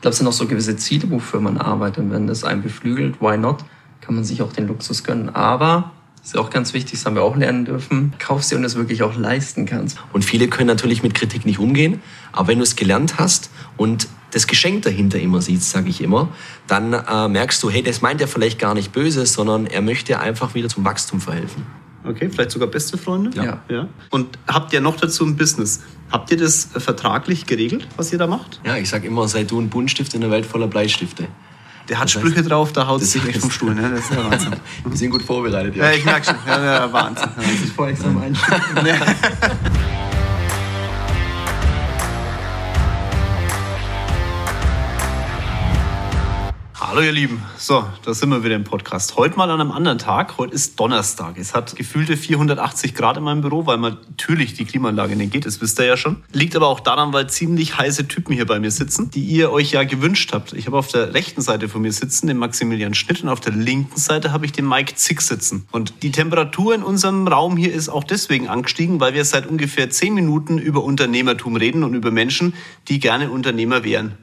Ich glaube, es sind auch so gewisse Ziele, wofür man arbeitet. Und wenn das einen beflügelt, why not? Kann man sich auch den Luxus gönnen. Aber das ist auch ganz wichtig, das haben wir auch lernen dürfen. Kauf sie und es wirklich auch leisten kannst. Und viele können natürlich mit Kritik nicht umgehen, aber wenn du es gelernt hast und das Geschenk dahinter immer siehst, sage ich immer, dann äh, merkst du, hey, das meint er vielleicht gar nicht böse, sondern er möchte einfach wieder zum Wachstum verhelfen. Okay, vielleicht sogar beste Freunde? Ja. ja. Und habt ihr noch dazu ein Business? Habt ihr das vertraglich geregelt, was ihr da macht? Ja, ich sage immer, sei du ein Buntstift in der Welt voller Bleistifte. Der hat Sprüche drauf, da haut sich echt vom Stuhl. Ne? Das ist ja Wahnsinn. Wir sind gut vorbereitet, ja. Ja, ich merke schon. Ja, ja, Wahnsinn. Das ist voll extra am Einstieg. Hallo ihr Lieben, so, da sind wir wieder im Podcast. Heute mal an einem anderen Tag. Heute ist Donnerstag. Es hat gefühlte 480 Grad in meinem Büro, weil man natürlich die Klimaanlage nicht geht, das wisst ihr ja schon. Liegt aber auch daran, weil ziemlich heiße Typen hier bei mir sitzen, die ihr euch ja gewünscht habt. Ich habe auf der rechten Seite von mir sitzen den Maximilian Schnitt und auf der linken Seite habe ich den Mike Zick sitzen. Und die Temperatur in unserem Raum hier ist auch deswegen angestiegen, weil wir seit ungefähr 10 Minuten über Unternehmertum reden und über Menschen, die gerne Unternehmer wären.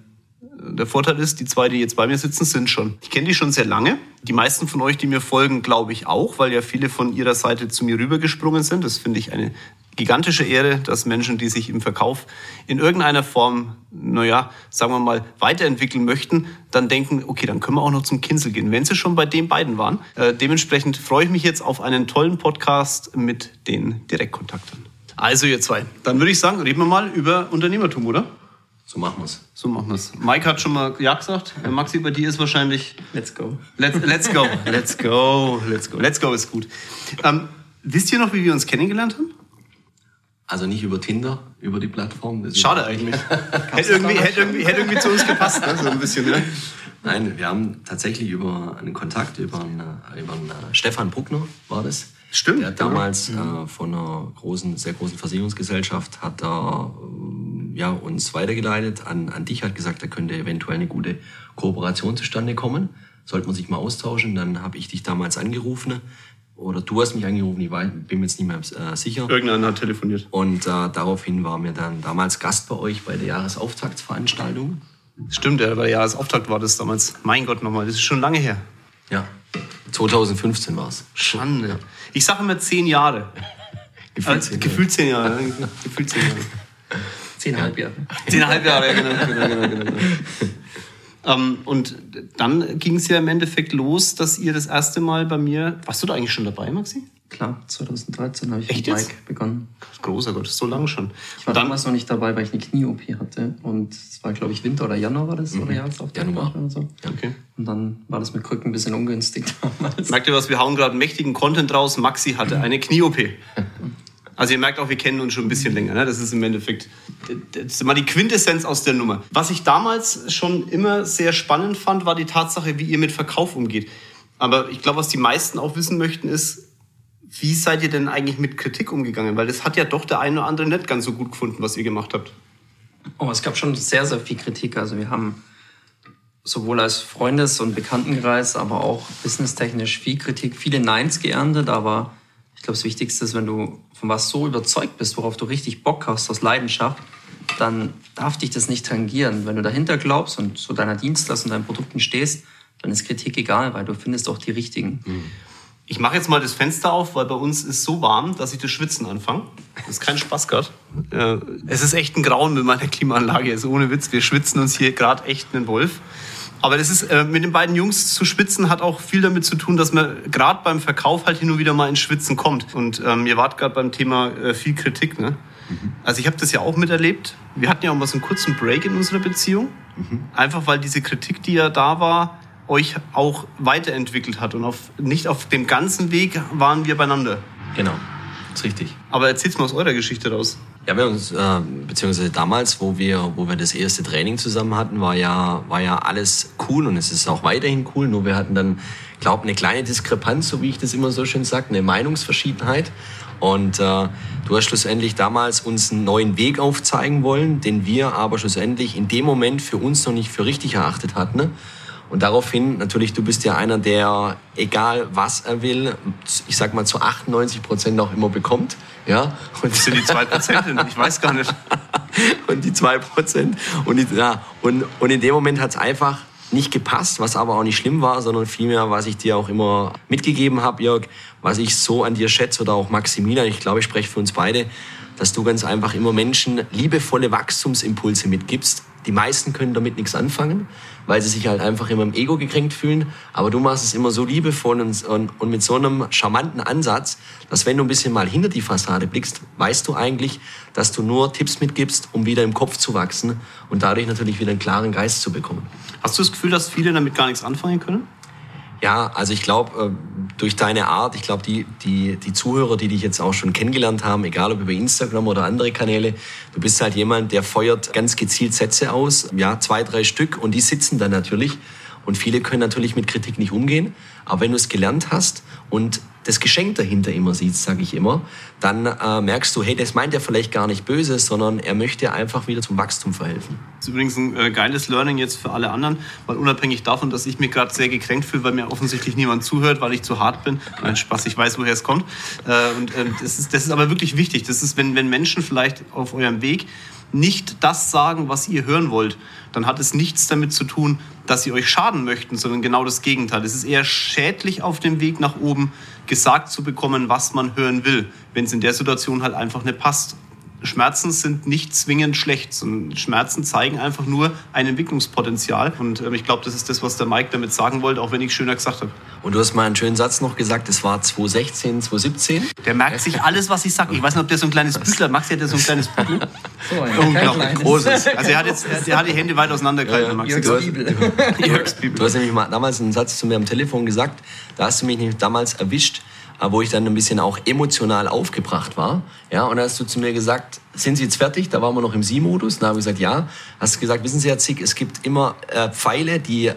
Der Vorteil ist, die zwei, die jetzt bei mir sitzen, sind schon. Ich kenne die schon sehr lange. Die meisten von euch, die mir folgen, glaube ich auch, weil ja viele von ihrer Seite zu mir rübergesprungen sind. Das finde ich eine gigantische Ehre, dass Menschen, die sich im Verkauf in irgendeiner Form, naja, sagen wir mal, weiterentwickeln möchten, dann denken, okay, dann können wir auch noch zum Kinsel gehen, wenn sie schon bei den beiden waren. Äh, dementsprechend freue ich mich jetzt auf einen tollen Podcast mit den Direktkontakten. Also ihr zwei, dann würde ich sagen, reden wir mal über Unternehmertum, oder? So machen wir's. So machen wir's. Mike hat schon mal Ja gesagt. Äh, Maxi, bei dir ist wahrscheinlich Let's go. Let's, let's go. Let's go. Let's go. Let's go ist gut. Ähm, wisst ihr noch, wie wir uns kennengelernt haben? Also nicht über Tinder, über die Plattform. Schade eigentlich. hätte, irgendwie, hätte, irgendwie, hätte irgendwie zu uns gepasst, ne? so ein bisschen. Ne? Nein, wir haben tatsächlich über einen Kontakt, über einen, äh, über einen äh, Stefan Bruckner war das. Stimmt, Der hat ja. damals äh, von einer großen, sehr großen Versicherungsgesellschaft hat er ähm, ja, uns weitergeleitet an, an dich, hat gesagt, da könnte eventuell eine gute Kooperation zustande kommen. Sollte man sich mal austauschen. Dann habe ich dich damals angerufen. Oder du hast mich angerufen, ich weiß, bin mir jetzt nicht mehr äh, sicher. Irgendeiner hat telefoniert. Und äh, daraufhin waren wir dann damals Gast bei euch bei der Jahresauftaktsveranstaltung. Stimmt, ja, weil Jahresauftakt war das damals. Mein Gott nochmal, das ist schon lange her. Ja, 2015 war's. Schande. Ich sage immer zehn Jahre. Gefühlt zehn Jahre. gefühlt zehn Jahre. Zehnhalb Jahre. Zehneinhalb Jahre, ja, genau. genau, genau, genau, genau. ähm, und dann ging es ja im Endeffekt los, dass ihr das erste Mal bei mir. Warst du da eigentlich schon dabei, Maxi? Klar, 2013 habe ich Echt mit jetzt? Mike begonnen. Großer Gott, so lange schon. Ich war damals noch nicht dabei, weil ich eine Knie-OP hatte. Und es war, glaube ich, Winter oder Januar war das, oder Jahresauftakt Januar. oder so. Okay. Und dann war das mit Krücken ein bisschen ungünstig damals. Merkt ihr was? Wir hauen gerade mächtigen Content raus. Maxi hatte eine Knie-OP. Also ihr merkt auch, wir kennen uns schon ein bisschen länger. Ne? Das ist im Endeffekt ist mal die Quintessenz aus der Nummer. Was ich damals schon immer sehr spannend fand, war die Tatsache, wie ihr mit Verkauf umgeht. Aber ich glaube, was die meisten auch wissen möchten, ist, wie seid ihr denn eigentlich mit Kritik umgegangen? Weil das hat ja doch der eine oder andere nicht ganz so gut gefunden, was ihr gemacht habt. Oh, es gab schon sehr, sehr viel Kritik. Also wir haben sowohl als Freundes- und Bekanntenkreis, aber auch businesstechnisch viel Kritik, viele Neins geerntet. Aber ich glaube, das Wichtigste ist, wenn du von was so überzeugt bist, worauf du richtig Bock hast, aus Leidenschaft, dann darf dich das nicht tangieren. Wenn du dahinter glaubst und zu deiner Dienstleistung, deinen Produkten stehst, dann ist Kritik egal, weil du findest auch die richtigen. Ich mache jetzt mal das Fenster auf, weil bei uns ist so warm, dass ich das Schwitzen anfange. Das ist kein Spaß gerade. Äh, es ist echt ein Grauen mit meiner Klimaanlage. Also ohne Witz, wir schwitzen uns hier gerade echt einen Wolf. Aber das ist äh, mit den beiden Jungs zu schwitzen hat auch viel damit zu tun, dass man gerade beim Verkauf halt hin und wieder mal ins Schwitzen kommt. Und ähm, ihr wart gerade beim Thema äh, viel Kritik. Ne? Also ich habe das ja auch miterlebt. Wir hatten ja auch mal so einen kurzen Break in unserer Beziehung. Einfach weil diese Kritik, die ja da war, euch auch weiterentwickelt hat. Und auf, nicht auf dem ganzen Weg waren wir beieinander. Genau, ist richtig. Aber erzählt mal aus eurer Geschichte raus. Ja, wir uns, äh, beziehungsweise damals, wo wir, wo wir das erste Training zusammen hatten, war ja, war ja alles cool und es ist auch weiterhin cool. Nur wir hatten dann, glaube eine kleine Diskrepanz, so wie ich das immer so schön sage, eine Meinungsverschiedenheit. Und äh, du hast schlussendlich damals uns einen neuen Weg aufzeigen wollen, den wir aber schlussendlich in dem Moment für uns noch nicht für richtig erachtet hatten. Ne? Und daraufhin, natürlich, du bist ja einer, der, egal was er will, ich sag mal zu 98 Prozent auch immer bekommt. Ja, und Das sind die zwei Prozent, ich weiß gar nicht. und die 2%. Und, die, ja, und, und in dem Moment hat es einfach nicht gepasst, was aber auch nicht schlimm war, sondern vielmehr, was ich dir auch immer mitgegeben habe, Jörg, was ich so an dir schätze oder auch Maximilian, ich glaube, ich spreche für uns beide, dass du ganz einfach immer Menschen liebevolle Wachstumsimpulse mitgibst. Die meisten können damit nichts anfangen, weil sie sich halt einfach immer im Ego gekränkt fühlen. Aber du machst es immer so liebevoll und, und, und mit so einem charmanten Ansatz, dass wenn du ein bisschen mal hinter die Fassade blickst, weißt du eigentlich, dass du nur Tipps mitgibst, um wieder im Kopf zu wachsen und dadurch natürlich wieder einen klaren Geist zu bekommen. Hast du das Gefühl, dass viele damit gar nichts anfangen können? Ja, also ich glaube, äh, durch deine Art, ich glaube, die, die, die Zuhörer, die dich jetzt auch schon kennengelernt haben, egal ob über Instagram oder andere Kanäle, du bist halt jemand, der feuert ganz gezielt Sätze aus, ja, zwei, drei Stück und die sitzen dann natürlich. Und viele können natürlich mit Kritik nicht umgehen. Aber wenn du es gelernt hast und das Geschenk dahinter immer siehst, sage ich immer, dann äh, merkst du, hey, das meint er vielleicht gar nicht böse, sondern er möchte einfach wieder zum Wachstum verhelfen. Das ist übrigens ein äh, geiles Learning jetzt für alle anderen, weil unabhängig davon, dass ich mich gerade sehr gekränkt fühle, weil mir offensichtlich niemand zuhört, weil ich zu hart bin. Nein, Spaß, ich weiß, woher es kommt. Äh, und äh, das, ist, das ist aber wirklich wichtig. Das ist, wenn, wenn Menschen vielleicht auf eurem Weg nicht das sagen, was ihr hören wollt, dann hat es nichts damit zu tun, dass sie euch schaden möchten, sondern genau das Gegenteil. Es ist eher schädlich auf dem Weg nach oben gesagt zu bekommen, was man hören will, wenn es in der Situation halt einfach nicht passt. Schmerzen sind nicht zwingend schlecht, sondern Schmerzen zeigen einfach nur ein Entwicklungspotenzial. Und äh, ich glaube, das ist das, was der Mike damit sagen wollte, auch wenn ich schöner gesagt habe. Und du hast mal einen schönen Satz noch gesagt, es war 2016, 2017. Der merkt sich alles, was ich sage. Ich weiß nicht, ob der so ein kleines Büchlein, Max hat ja so ein kleines Büchlein. So, ein Unglaublich großes. Also er hat jetzt er hat die Hände weit auseinandergehalten, ja, Max. Jörgs Bibel. Jörgs Bibel. Du hast nämlich mal damals einen Satz zu mir am Telefon gesagt, da hast du mich nämlich damals erwischt, wo ich dann ein bisschen auch emotional aufgebracht war. Ja, und da hast du zu mir gesagt, sind Sie jetzt fertig? Da waren wir noch im Sie-Modus. Da habe ich gesagt, ja. Hast gesagt, wissen Sie, Herr Zick, es gibt immer äh, Pfeile, die äh,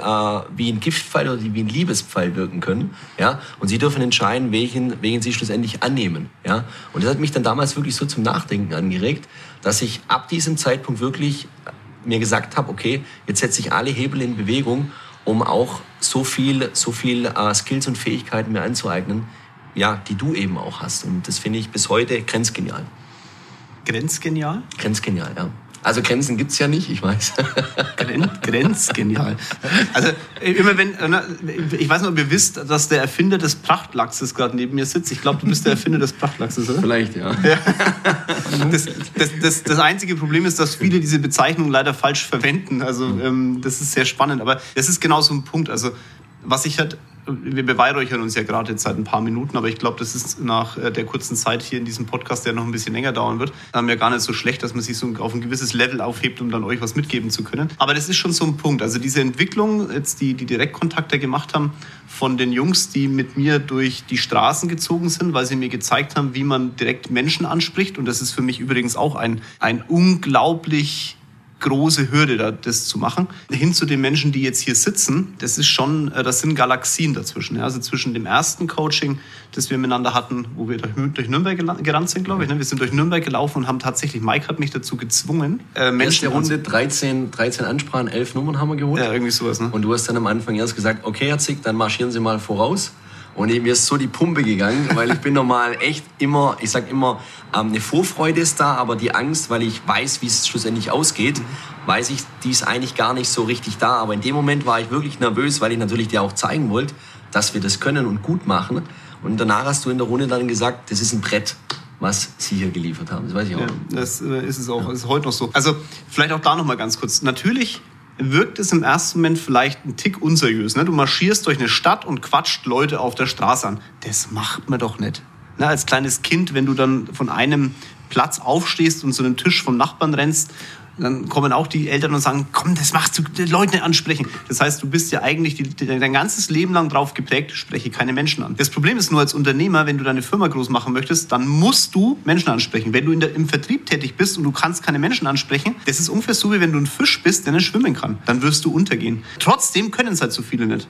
wie ein Giftpfeil oder die wie ein Liebespfeil wirken können. Ja, und Sie dürfen entscheiden, welchen, welchen Sie schlussendlich annehmen. Ja, und das hat mich dann damals wirklich so zum Nachdenken angeregt, dass ich ab diesem Zeitpunkt wirklich mir gesagt habe, okay, jetzt setze ich alle Hebel in Bewegung, um auch so viel, so viel äh, Skills und Fähigkeiten mir anzueignen, ja, die du eben auch hast. Und das finde ich bis heute grenzgenial. Grenzgenial? Grenzgenial, ja. Also Grenzen gibt es ja nicht, ich weiß. Gren Grenzgenial. Also immer wenn, ich weiß nicht, ob ihr wisst, dass der Erfinder des Prachtlachses gerade neben mir sitzt. Ich glaube, du bist der Erfinder des Prachtlachses, oder? Vielleicht, ja. ja. Das, das, das, das, einzige Problem ist, dass viele diese Bezeichnung leider falsch verwenden. Also ähm, das ist sehr spannend. Aber das ist genau so ein Punkt. Also was ich halt wir beweihräuchern uns ja gerade jetzt seit ein paar Minuten, aber ich glaube, das ist nach äh, der kurzen Zeit hier in diesem Podcast, der noch ein bisschen länger dauern wird, ähm, ja gar nicht so schlecht, dass man sich so auf ein gewisses Level aufhebt, um dann euch was mitgeben zu können. Aber das ist schon so ein Punkt. Also diese Entwicklung, jetzt die, die Direktkontakte gemacht haben von den Jungs, die mit mir durch die Straßen gezogen sind, weil sie mir gezeigt haben, wie man direkt Menschen anspricht. Und das ist für mich übrigens auch ein, ein unglaublich große Hürde, da, das zu machen. Hin zu den Menschen, die jetzt hier sitzen, das ist schon, äh, das sind Galaxien dazwischen. Ja? Also zwischen dem ersten Coaching, das wir miteinander hatten, wo wir durch Nürnberg gerannt sind, glaube ich. Ne? Wir sind durch Nürnberg gelaufen und haben tatsächlich, Mike hat mich dazu gezwungen, äh, Menschen. Erste Runde 13, 13 Ansprachen, 11 Nummern haben wir geholt. Ja, irgendwie sowas. Ne? Und du hast dann am Anfang erst gesagt, okay, Herr Zick, dann marschieren Sie mal voraus. Und mir ist so die Pumpe gegangen, weil ich bin normal echt immer, ich sag immer, ähm, eine Vorfreude ist da, aber die Angst, weil ich weiß, wie es schlussendlich ausgeht, weiß ich, die ist eigentlich gar nicht so richtig da. Aber in dem Moment war ich wirklich nervös, weil ich natürlich dir auch zeigen wollte, dass wir das können und gut machen. Und danach hast du in der Runde dann gesagt, das ist ein Brett was Sie hier geliefert haben. Das weiß ich auch. Ja, das äh, ist es auch. Das ist heute noch so. Also vielleicht auch da noch mal ganz kurz. Natürlich wirkt es im ersten Moment vielleicht ein Tick unseriös. Ne? Du marschierst durch eine Stadt und quatscht Leute auf der Straße an. Das macht man doch nicht. Ne? Als kleines Kind, wenn du dann von einem Platz aufstehst und zu einem Tisch vom Nachbarn rennst dann kommen auch die Eltern und sagen, komm, das machst du, die Leute nicht ansprechen. Das heißt, du bist ja eigentlich die, die, dein ganzes Leben lang drauf geprägt, spreche keine Menschen an. Das Problem ist nur als Unternehmer, wenn du deine Firma groß machen möchtest, dann musst du Menschen ansprechen. Wenn du der, im Vertrieb tätig bist und du kannst keine Menschen ansprechen, das ist ungefähr so, wie wenn du ein Fisch bist, der nicht schwimmen kann. Dann wirst du untergehen. Trotzdem können es halt so viele nicht.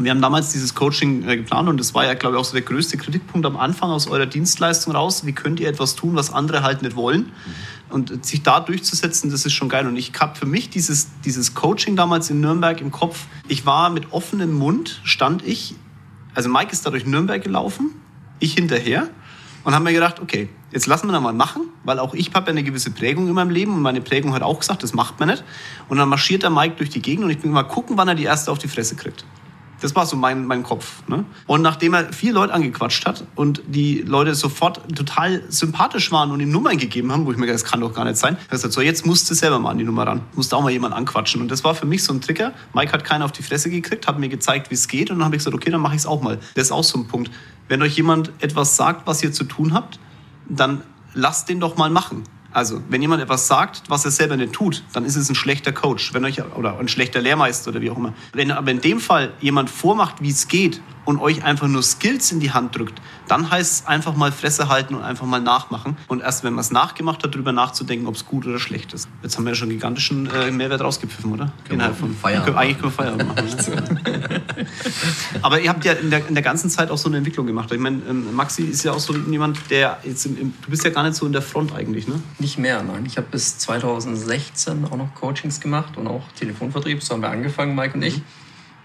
Wir haben damals dieses Coaching äh, geplant und das war ja, glaube ich, auch so der größte Kritikpunkt am Anfang aus eurer Dienstleistung raus. Wie könnt ihr etwas tun, was andere halt nicht wollen? Mhm. Und sich da durchzusetzen, das ist schon geil. Und ich habe für mich dieses, dieses Coaching damals in Nürnberg im Kopf. Ich war mit offenem Mund, stand ich. Also Mike ist da durch Nürnberg gelaufen, ich hinterher. Und haben mir gedacht, okay, jetzt lassen wir da mal machen, weil auch ich habe ja eine gewisse Prägung in meinem Leben und meine Prägung hat auch gesagt, das macht man nicht. Und dann marschiert der Mike durch die Gegend und ich bin mal gucken, wann er die erste auf die Fresse kriegt. Das war so mein, mein Kopf. Ne? Und nachdem er vier Leute angequatscht hat und die Leute sofort total sympathisch waren und ihm Nummern gegeben haben, wo ich mir gedacht, das kann doch gar nicht sein, er hat gesagt, so jetzt musst du selber mal an die Nummer ran. Musst auch mal jemand anquatschen. Und das war für mich so ein Trigger. Mike hat keinen auf die Fresse gekriegt, hat mir gezeigt, wie es geht. Und dann habe ich gesagt, okay, dann mache ich es auch mal. Das ist auch so ein Punkt. Wenn euch jemand etwas sagt, was ihr zu tun habt, dann lasst den doch mal machen. Also, wenn jemand etwas sagt, was er selber nicht tut, dann ist es ein schlechter Coach wenn euch, oder ein schlechter Lehrmeister oder wie auch immer. Wenn aber in dem Fall jemand vormacht, wie es geht und euch einfach nur Skills in die Hand drückt, dann heißt es einfach mal Fresse halten und einfach mal nachmachen. Und erst wenn man es nachgemacht hat, darüber nachzudenken, ob es gut oder schlecht ist. Jetzt haben wir ja schon gigantischen äh, Mehrwert rausgepfiffen, oder? Innerhalb von Feierabend. Eigentlich können wir Feierabend machen. aber ihr habt ja in der, in der ganzen Zeit auch so eine Entwicklung gemacht. Ich meine, ähm, Maxi ist ja auch so jemand, der jetzt im, im, du bist ja gar nicht so in der Front eigentlich, ne? Nicht mehr, nein. Ich habe bis 2016 auch noch Coachings gemacht und auch Telefonvertrieb. So haben wir angefangen, Mike und ich.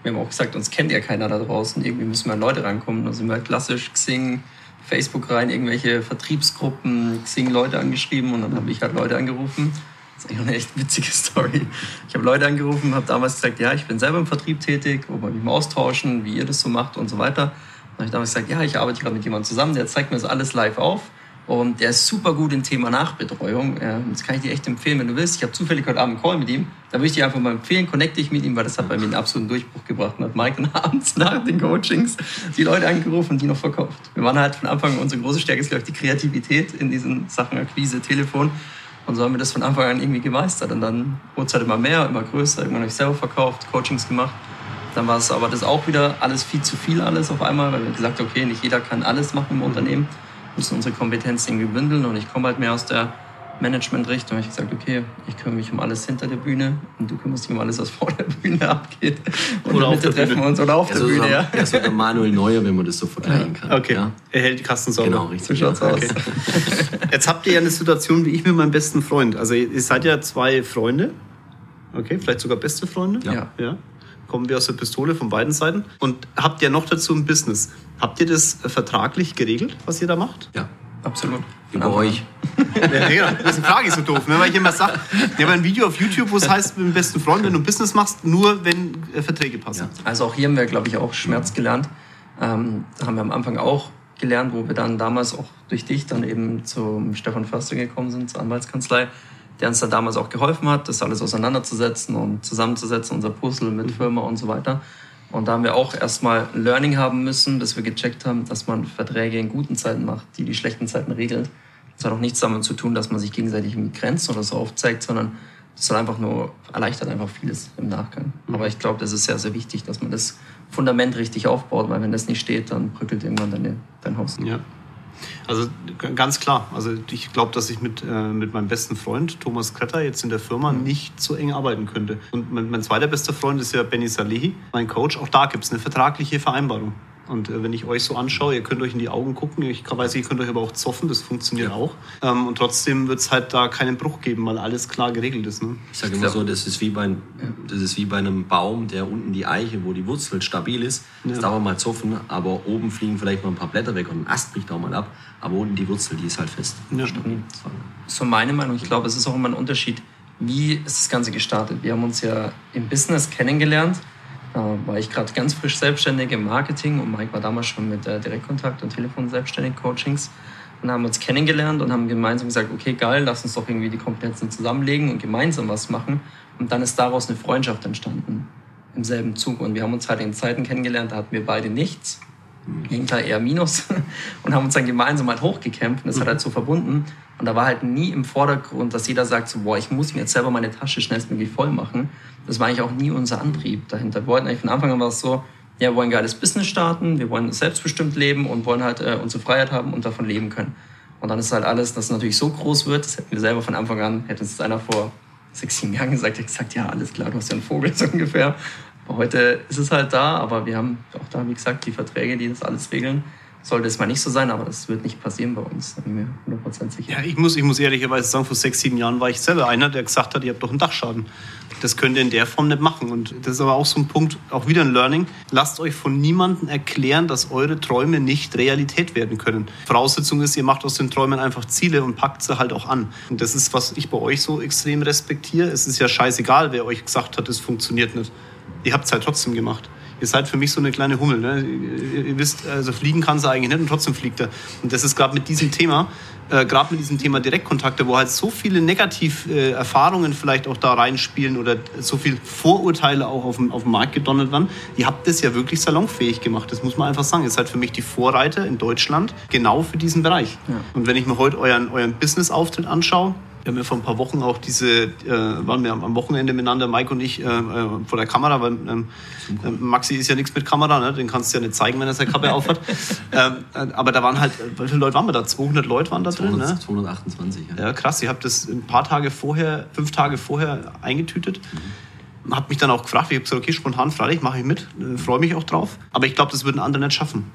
Wir haben auch gesagt, uns kennt ja keiner da draußen. Irgendwie müssen wir an Leute rankommen. Da sind wir halt klassisch Xing, Facebook rein, irgendwelche Vertriebsgruppen, Xing Leute angeschrieben und dann habe ich halt Leute angerufen. Das ist eigentlich eine echt witzige Story. Ich habe Leute angerufen, habe damals gesagt, ja, ich bin selber im Vertrieb tätig, ob wir mich mal austauschen, wie ihr das so macht und so weiter. Dann habe ich damals gesagt, ja, ich arbeite gerade mit jemandem zusammen, der zeigt mir das alles live auf. Und der ist super gut im Thema Nachbetreuung. Das kann ich dir echt empfehlen, wenn du willst. Ich habe zufällig heute Abend einen Call mit ihm. Da würde ich dir einfach mal empfehlen, connecte dich mit ihm, weil das hat bei mir einen absoluten Durchbruch gebracht. Und hat Mike dann abends nach den Coachings die Leute angerufen und die noch verkauft. Wir waren halt von Anfang an, unsere große Stärke ist, glaube ich, die Kreativität in diesen Sachen Akquise, Telefon. Und so haben wir das von Anfang an irgendwie gemeistert. Und dann wurde es halt immer mehr, immer größer. Irgendwann habe ich selber verkauft, Coachings gemacht. Dann war es aber das auch wieder alles viel zu viel alles auf einmal, weil wir gesagt haben, okay, nicht jeder kann alles machen im Unternehmen müssen unsere Kompetenzen irgendwie bündeln und ich komme halt mehr aus der Management-Richtung. Ich gesagt, okay, ich kümmere mich um alles hinter der Bühne und du kümmerst dich um alles, was vor der Bühne abgeht. Und oder auf der treffen Bühne. wir uns oder auf Also der Bühne, so, ja. ja, so der Manuel Neuer, wenn man das so vergleichen kann. Okay, Ja? er hält die Kasten sauber. Genau, richtig. So schaut's aus. Okay. Jetzt habt ihr ja eine Situation wie ich mit meinem besten Freund. Also ihr seid ja zwei Freunde. Okay, vielleicht sogar beste Freunde. Ja. ja. Kommen wir aus der Pistole von beiden Seiten. Und habt ja noch dazu ein Business. Habt ihr das äh, vertraglich geregelt, was ihr da macht? Ja, Absolut. Über an. euch. Ja, genau. Deswegen frage ich so doof, ne? weil ich immer sage, ich habe ein Video auf YouTube, wo es heißt, mit dem besten Freund, wenn du Business machst, nur wenn äh, Verträge passen. Also auch hier haben wir, glaube ich, auch Schmerz gelernt. Ähm, da haben wir am Anfang auch gelernt, wo wir dann damals auch durch dich dann eben zum Stefan Förster gekommen sind, zur Anwaltskanzlei, der uns da damals auch geholfen hat, das alles auseinanderzusetzen und zusammenzusetzen, unser Puzzle mit Firma und so weiter. Und da haben wir auch erstmal ein Learning haben müssen, bis wir gecheckt haben, dass man Verträge in guten Zeiten macht, die die schlechten Zeiten regelt. Das hat auch nichts damit zu tun, dass man sich gegenseitig irgendwie grenzt oder so aufzeigt, sondern das soll einfach nur, erleichtert einfach vieles im Nachgang. Aber ich glaube, das ist sehr, sehr wichtig, dass man das Fundament richtig aufbaut, weil wenn das nicht steht, dann bröckelt irgendwann deine, dein Haus. Ja. Also ganz klar. Also ich glaube, dass ich mit, äh, mit meinem besten Freund Thomas Kretter jetzt in der Firma nicht so eng arbeiten könnte. Und mein, mein zweiter bester Freund ist ja Benny Salehi, mein Coach. Auch da gibt es eine vertragliche Vereinbarung. Und äh, wenn ich euch so anschaue, ihr könnt euch in die Augen gucken. Ich weiß, ihr könnt euch aber auch zoffen, das funktioniert auch. Ähm, und trotzdem wird es halt da keinen Bruch geben, weil alles klar geregelt ist. Ne? Ich sage immer so, das ist, wie bei, das ist wie bei einem Baum, der unten die Eiche, wo die Wurzel stabil ist. Das Ja. darf man mal zoffen, aber oben fliegen vielleicht mal ein paar Blätter weg und ein Ast bricht auch mal ab. Aber unten die Wurzel, die ist halt fest. Ja. Stabil. So meine Meinung. Ich glaube, es ist auch immer ein Unterschied, wie ist das Ganze gestartet. Wir haben uns ja im Business kennengelernt. Da war ich gerade ganz frisch selbstständig im Marketing und Mike war damals schon mit äh, Direktkontakt und Telefon selbstständig Coachings und haben uns kennengelernt und haben gemeinsam gesagt, okay, geil, lass uns doch irgendwie die Kompetenzen zusammenlegen und gemeinsam was machen. Und dann ist daraus eine Freundschaft entstanden im selben Zug. Und wir haben uns halt in Zeiten kennengelernt, da hatten wir beide nichts. Im Gegenteil eher Minus und haben uns dann gemeinsam halt hochgekämpft und das hat halt so verbunden. Und da war halt nie im Vordergrund, dass jeder sagt so, boah, ich muss mir jetzt selber meine Tasche schnellstmöglich voll machen. Das war eigentlich auch nie unser Antrieb dahinter. Wir wollten eigentlich von Anfang an war es so, ja, wir wollen ein geiles Business starten, wir wollen selbstbestimmt leben und wollen halt äh, unsere Freiheit haben und davon leben können. Und dann ist halt alles, dass es natürlich so groß wird, das hätten wir selber von Anfang an, hätte uns einer vor sechs, sieben Jahren gesagt, hätte gesagt, ja, alles klar, du hast ja einen Vogel so ungefähr. Aber heute ist es halt da, aber wir haben auch da, wie gesagt, die Verträge, die das alles regeln. Sollte es mal nicht so sein, aber das wird nicht passieren bei uns, da bin ich mir 100% sicher. Ja, ich muss, ich muss ehrlicherweise sagen, vor sechs, sieben Jahren war ich selber einer, der gesagt hat, ihr habt doch einen Dachschaden. Das könnt ihr in der Form nicht machen. Und das ist aber auch so ein Punkt, auch wieder ein Learning. Lasst euch von niemandem erklären, dass eure Träume nicht Realität werden können. Voraussetzung ist, ihr macht aus den Träumen einfach Ziele und packt sie halt auch an. Und das ist, was ich bei euch so extrem respektiere. Es ist ja scheißegal, wer euch gesagt hat, es funktioniert nicht. Ihr habt es halt trotzdem gemacht ihr seid für mich so eine kleine Hummel. Ne? Ihr, wisst, also fliegen kann sie eigentlich nicht und trotzdem fliegt er. Und das ist gerade mit diesem Thema, äh, gerade mit diesem Thema Direktkontakte, wo halt so viele Negativerfahrungen äh, vielleicht auch da reinspielen oder so viele Vorurteile auch auf dem, auf dem Markt gedonnert werden. Ihr habt das ja wirklich salonfähig gemacht. Das muss man einfach sagen. Ihr seid für mich die Vorreiter in Deutschland genau für diesen Bereich. Ja. Und wenn ich mir heute euren, euren Business-Auftritt anschaue, wir haben ja vor ein paar Wochen auch diese, äh, waren wir am Wochenende miteinander, Mike und ich, äh, äh, vor der Kamera, weil ähm, äh, Maxi ist ja nichts mit Kamera, ne? den kannst du ja nicht zeigen, wenn er seine Kappe aufhat. ähm, äh, aber da waren halt, wie viele Leute waren wir da? 200 Leute waren da 200, drin? Ne? 228, ja. Ja, krass. Ich habe das ein paar Tage vorher, fünf Tage vorher eingetütet. Mhm. Habe mich dann auch gefragt, ich habe gesagt, okay, spontan, freilich, mache ich mit, äh, freue mich auch drauf. Aber ich glaube, das würden andere nicht schaffen.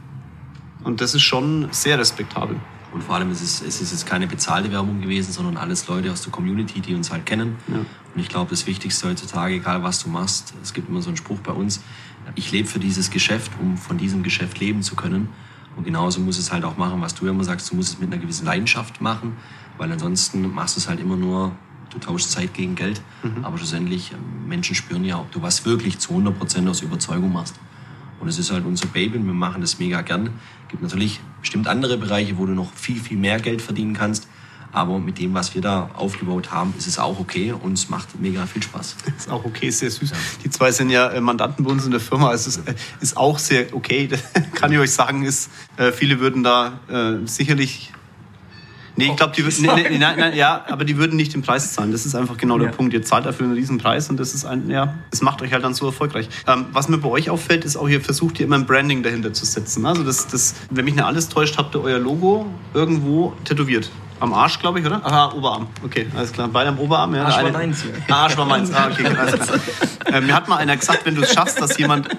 Und das ist schon sehr respektabel. Und vor allem ist es, es ist jetzt keine bezahlte Werbung gewesen, sondern alles Leute aus der Community, die uns halt kennen. Ja. Und ich glaube, das Wichtigste heutzutage, egal was du machst, es gibt immer so einen Spruch bei uns, ich lebe für dieses Geschäft, um von diesem Geschäft leben zu können. Und genauso muss es halt auch machen, was du immer sagst, du musst es mit einer gewissen Leidenschaft machen, weil ansonsten machst du es halt immer nur, du tauschst Zeit gegen Geld. Mhm. Aber schlussendlich, ähm, Menschen spüren ja, ob du was wirklich zu 100% aus Überzeugung machst. Und es ist halt unser Baby und wir machen das mega gern. Es gibt natürlich bestimmt andere Bereiche, wo du noch viel, viel mehr Geld verdienen kannst. Aber mit dem, was wir da aufgebaut haben, ist es auch okay und es macht mega viel Spaß. Ist auch okay, ist sehr süß. Ja. Die zwei sind ja äh, Mandanten bei uns in der Firma. Also es ist, äh, ist auch sehr okay. kann ich euch sagen, ist, äh, viele würden da sicherlich Nee, ich glaube, die würden, nee, nee, nein, nein, ja, aber die würden nicht den Preis zahlen. Das ist einfach genau ja. der Punkt. Ihr zahlt dafür einen riesen Preis und das ist ein, ja, das macht euch halt dann so erfolgreich. Ähm, was mir bei euch auffällt, ist auch, ihr versucht ihr immer ein Branding dahinter zu setzen. Also das, das, wenn mich nicht alles täuscht, habt ihr euer Logo irgendwo tätowiert. Am Arsch, glaube ich, oder? Aha, Oberarm. Okay, alles klar. Beide am Oberarm. Ja, Arsch war deins hier. Ah, Arsch war meins. Ah, okay, alles klar. Äh, mir hat mal einer gesagt, wenn du es schaffst, dass jemand...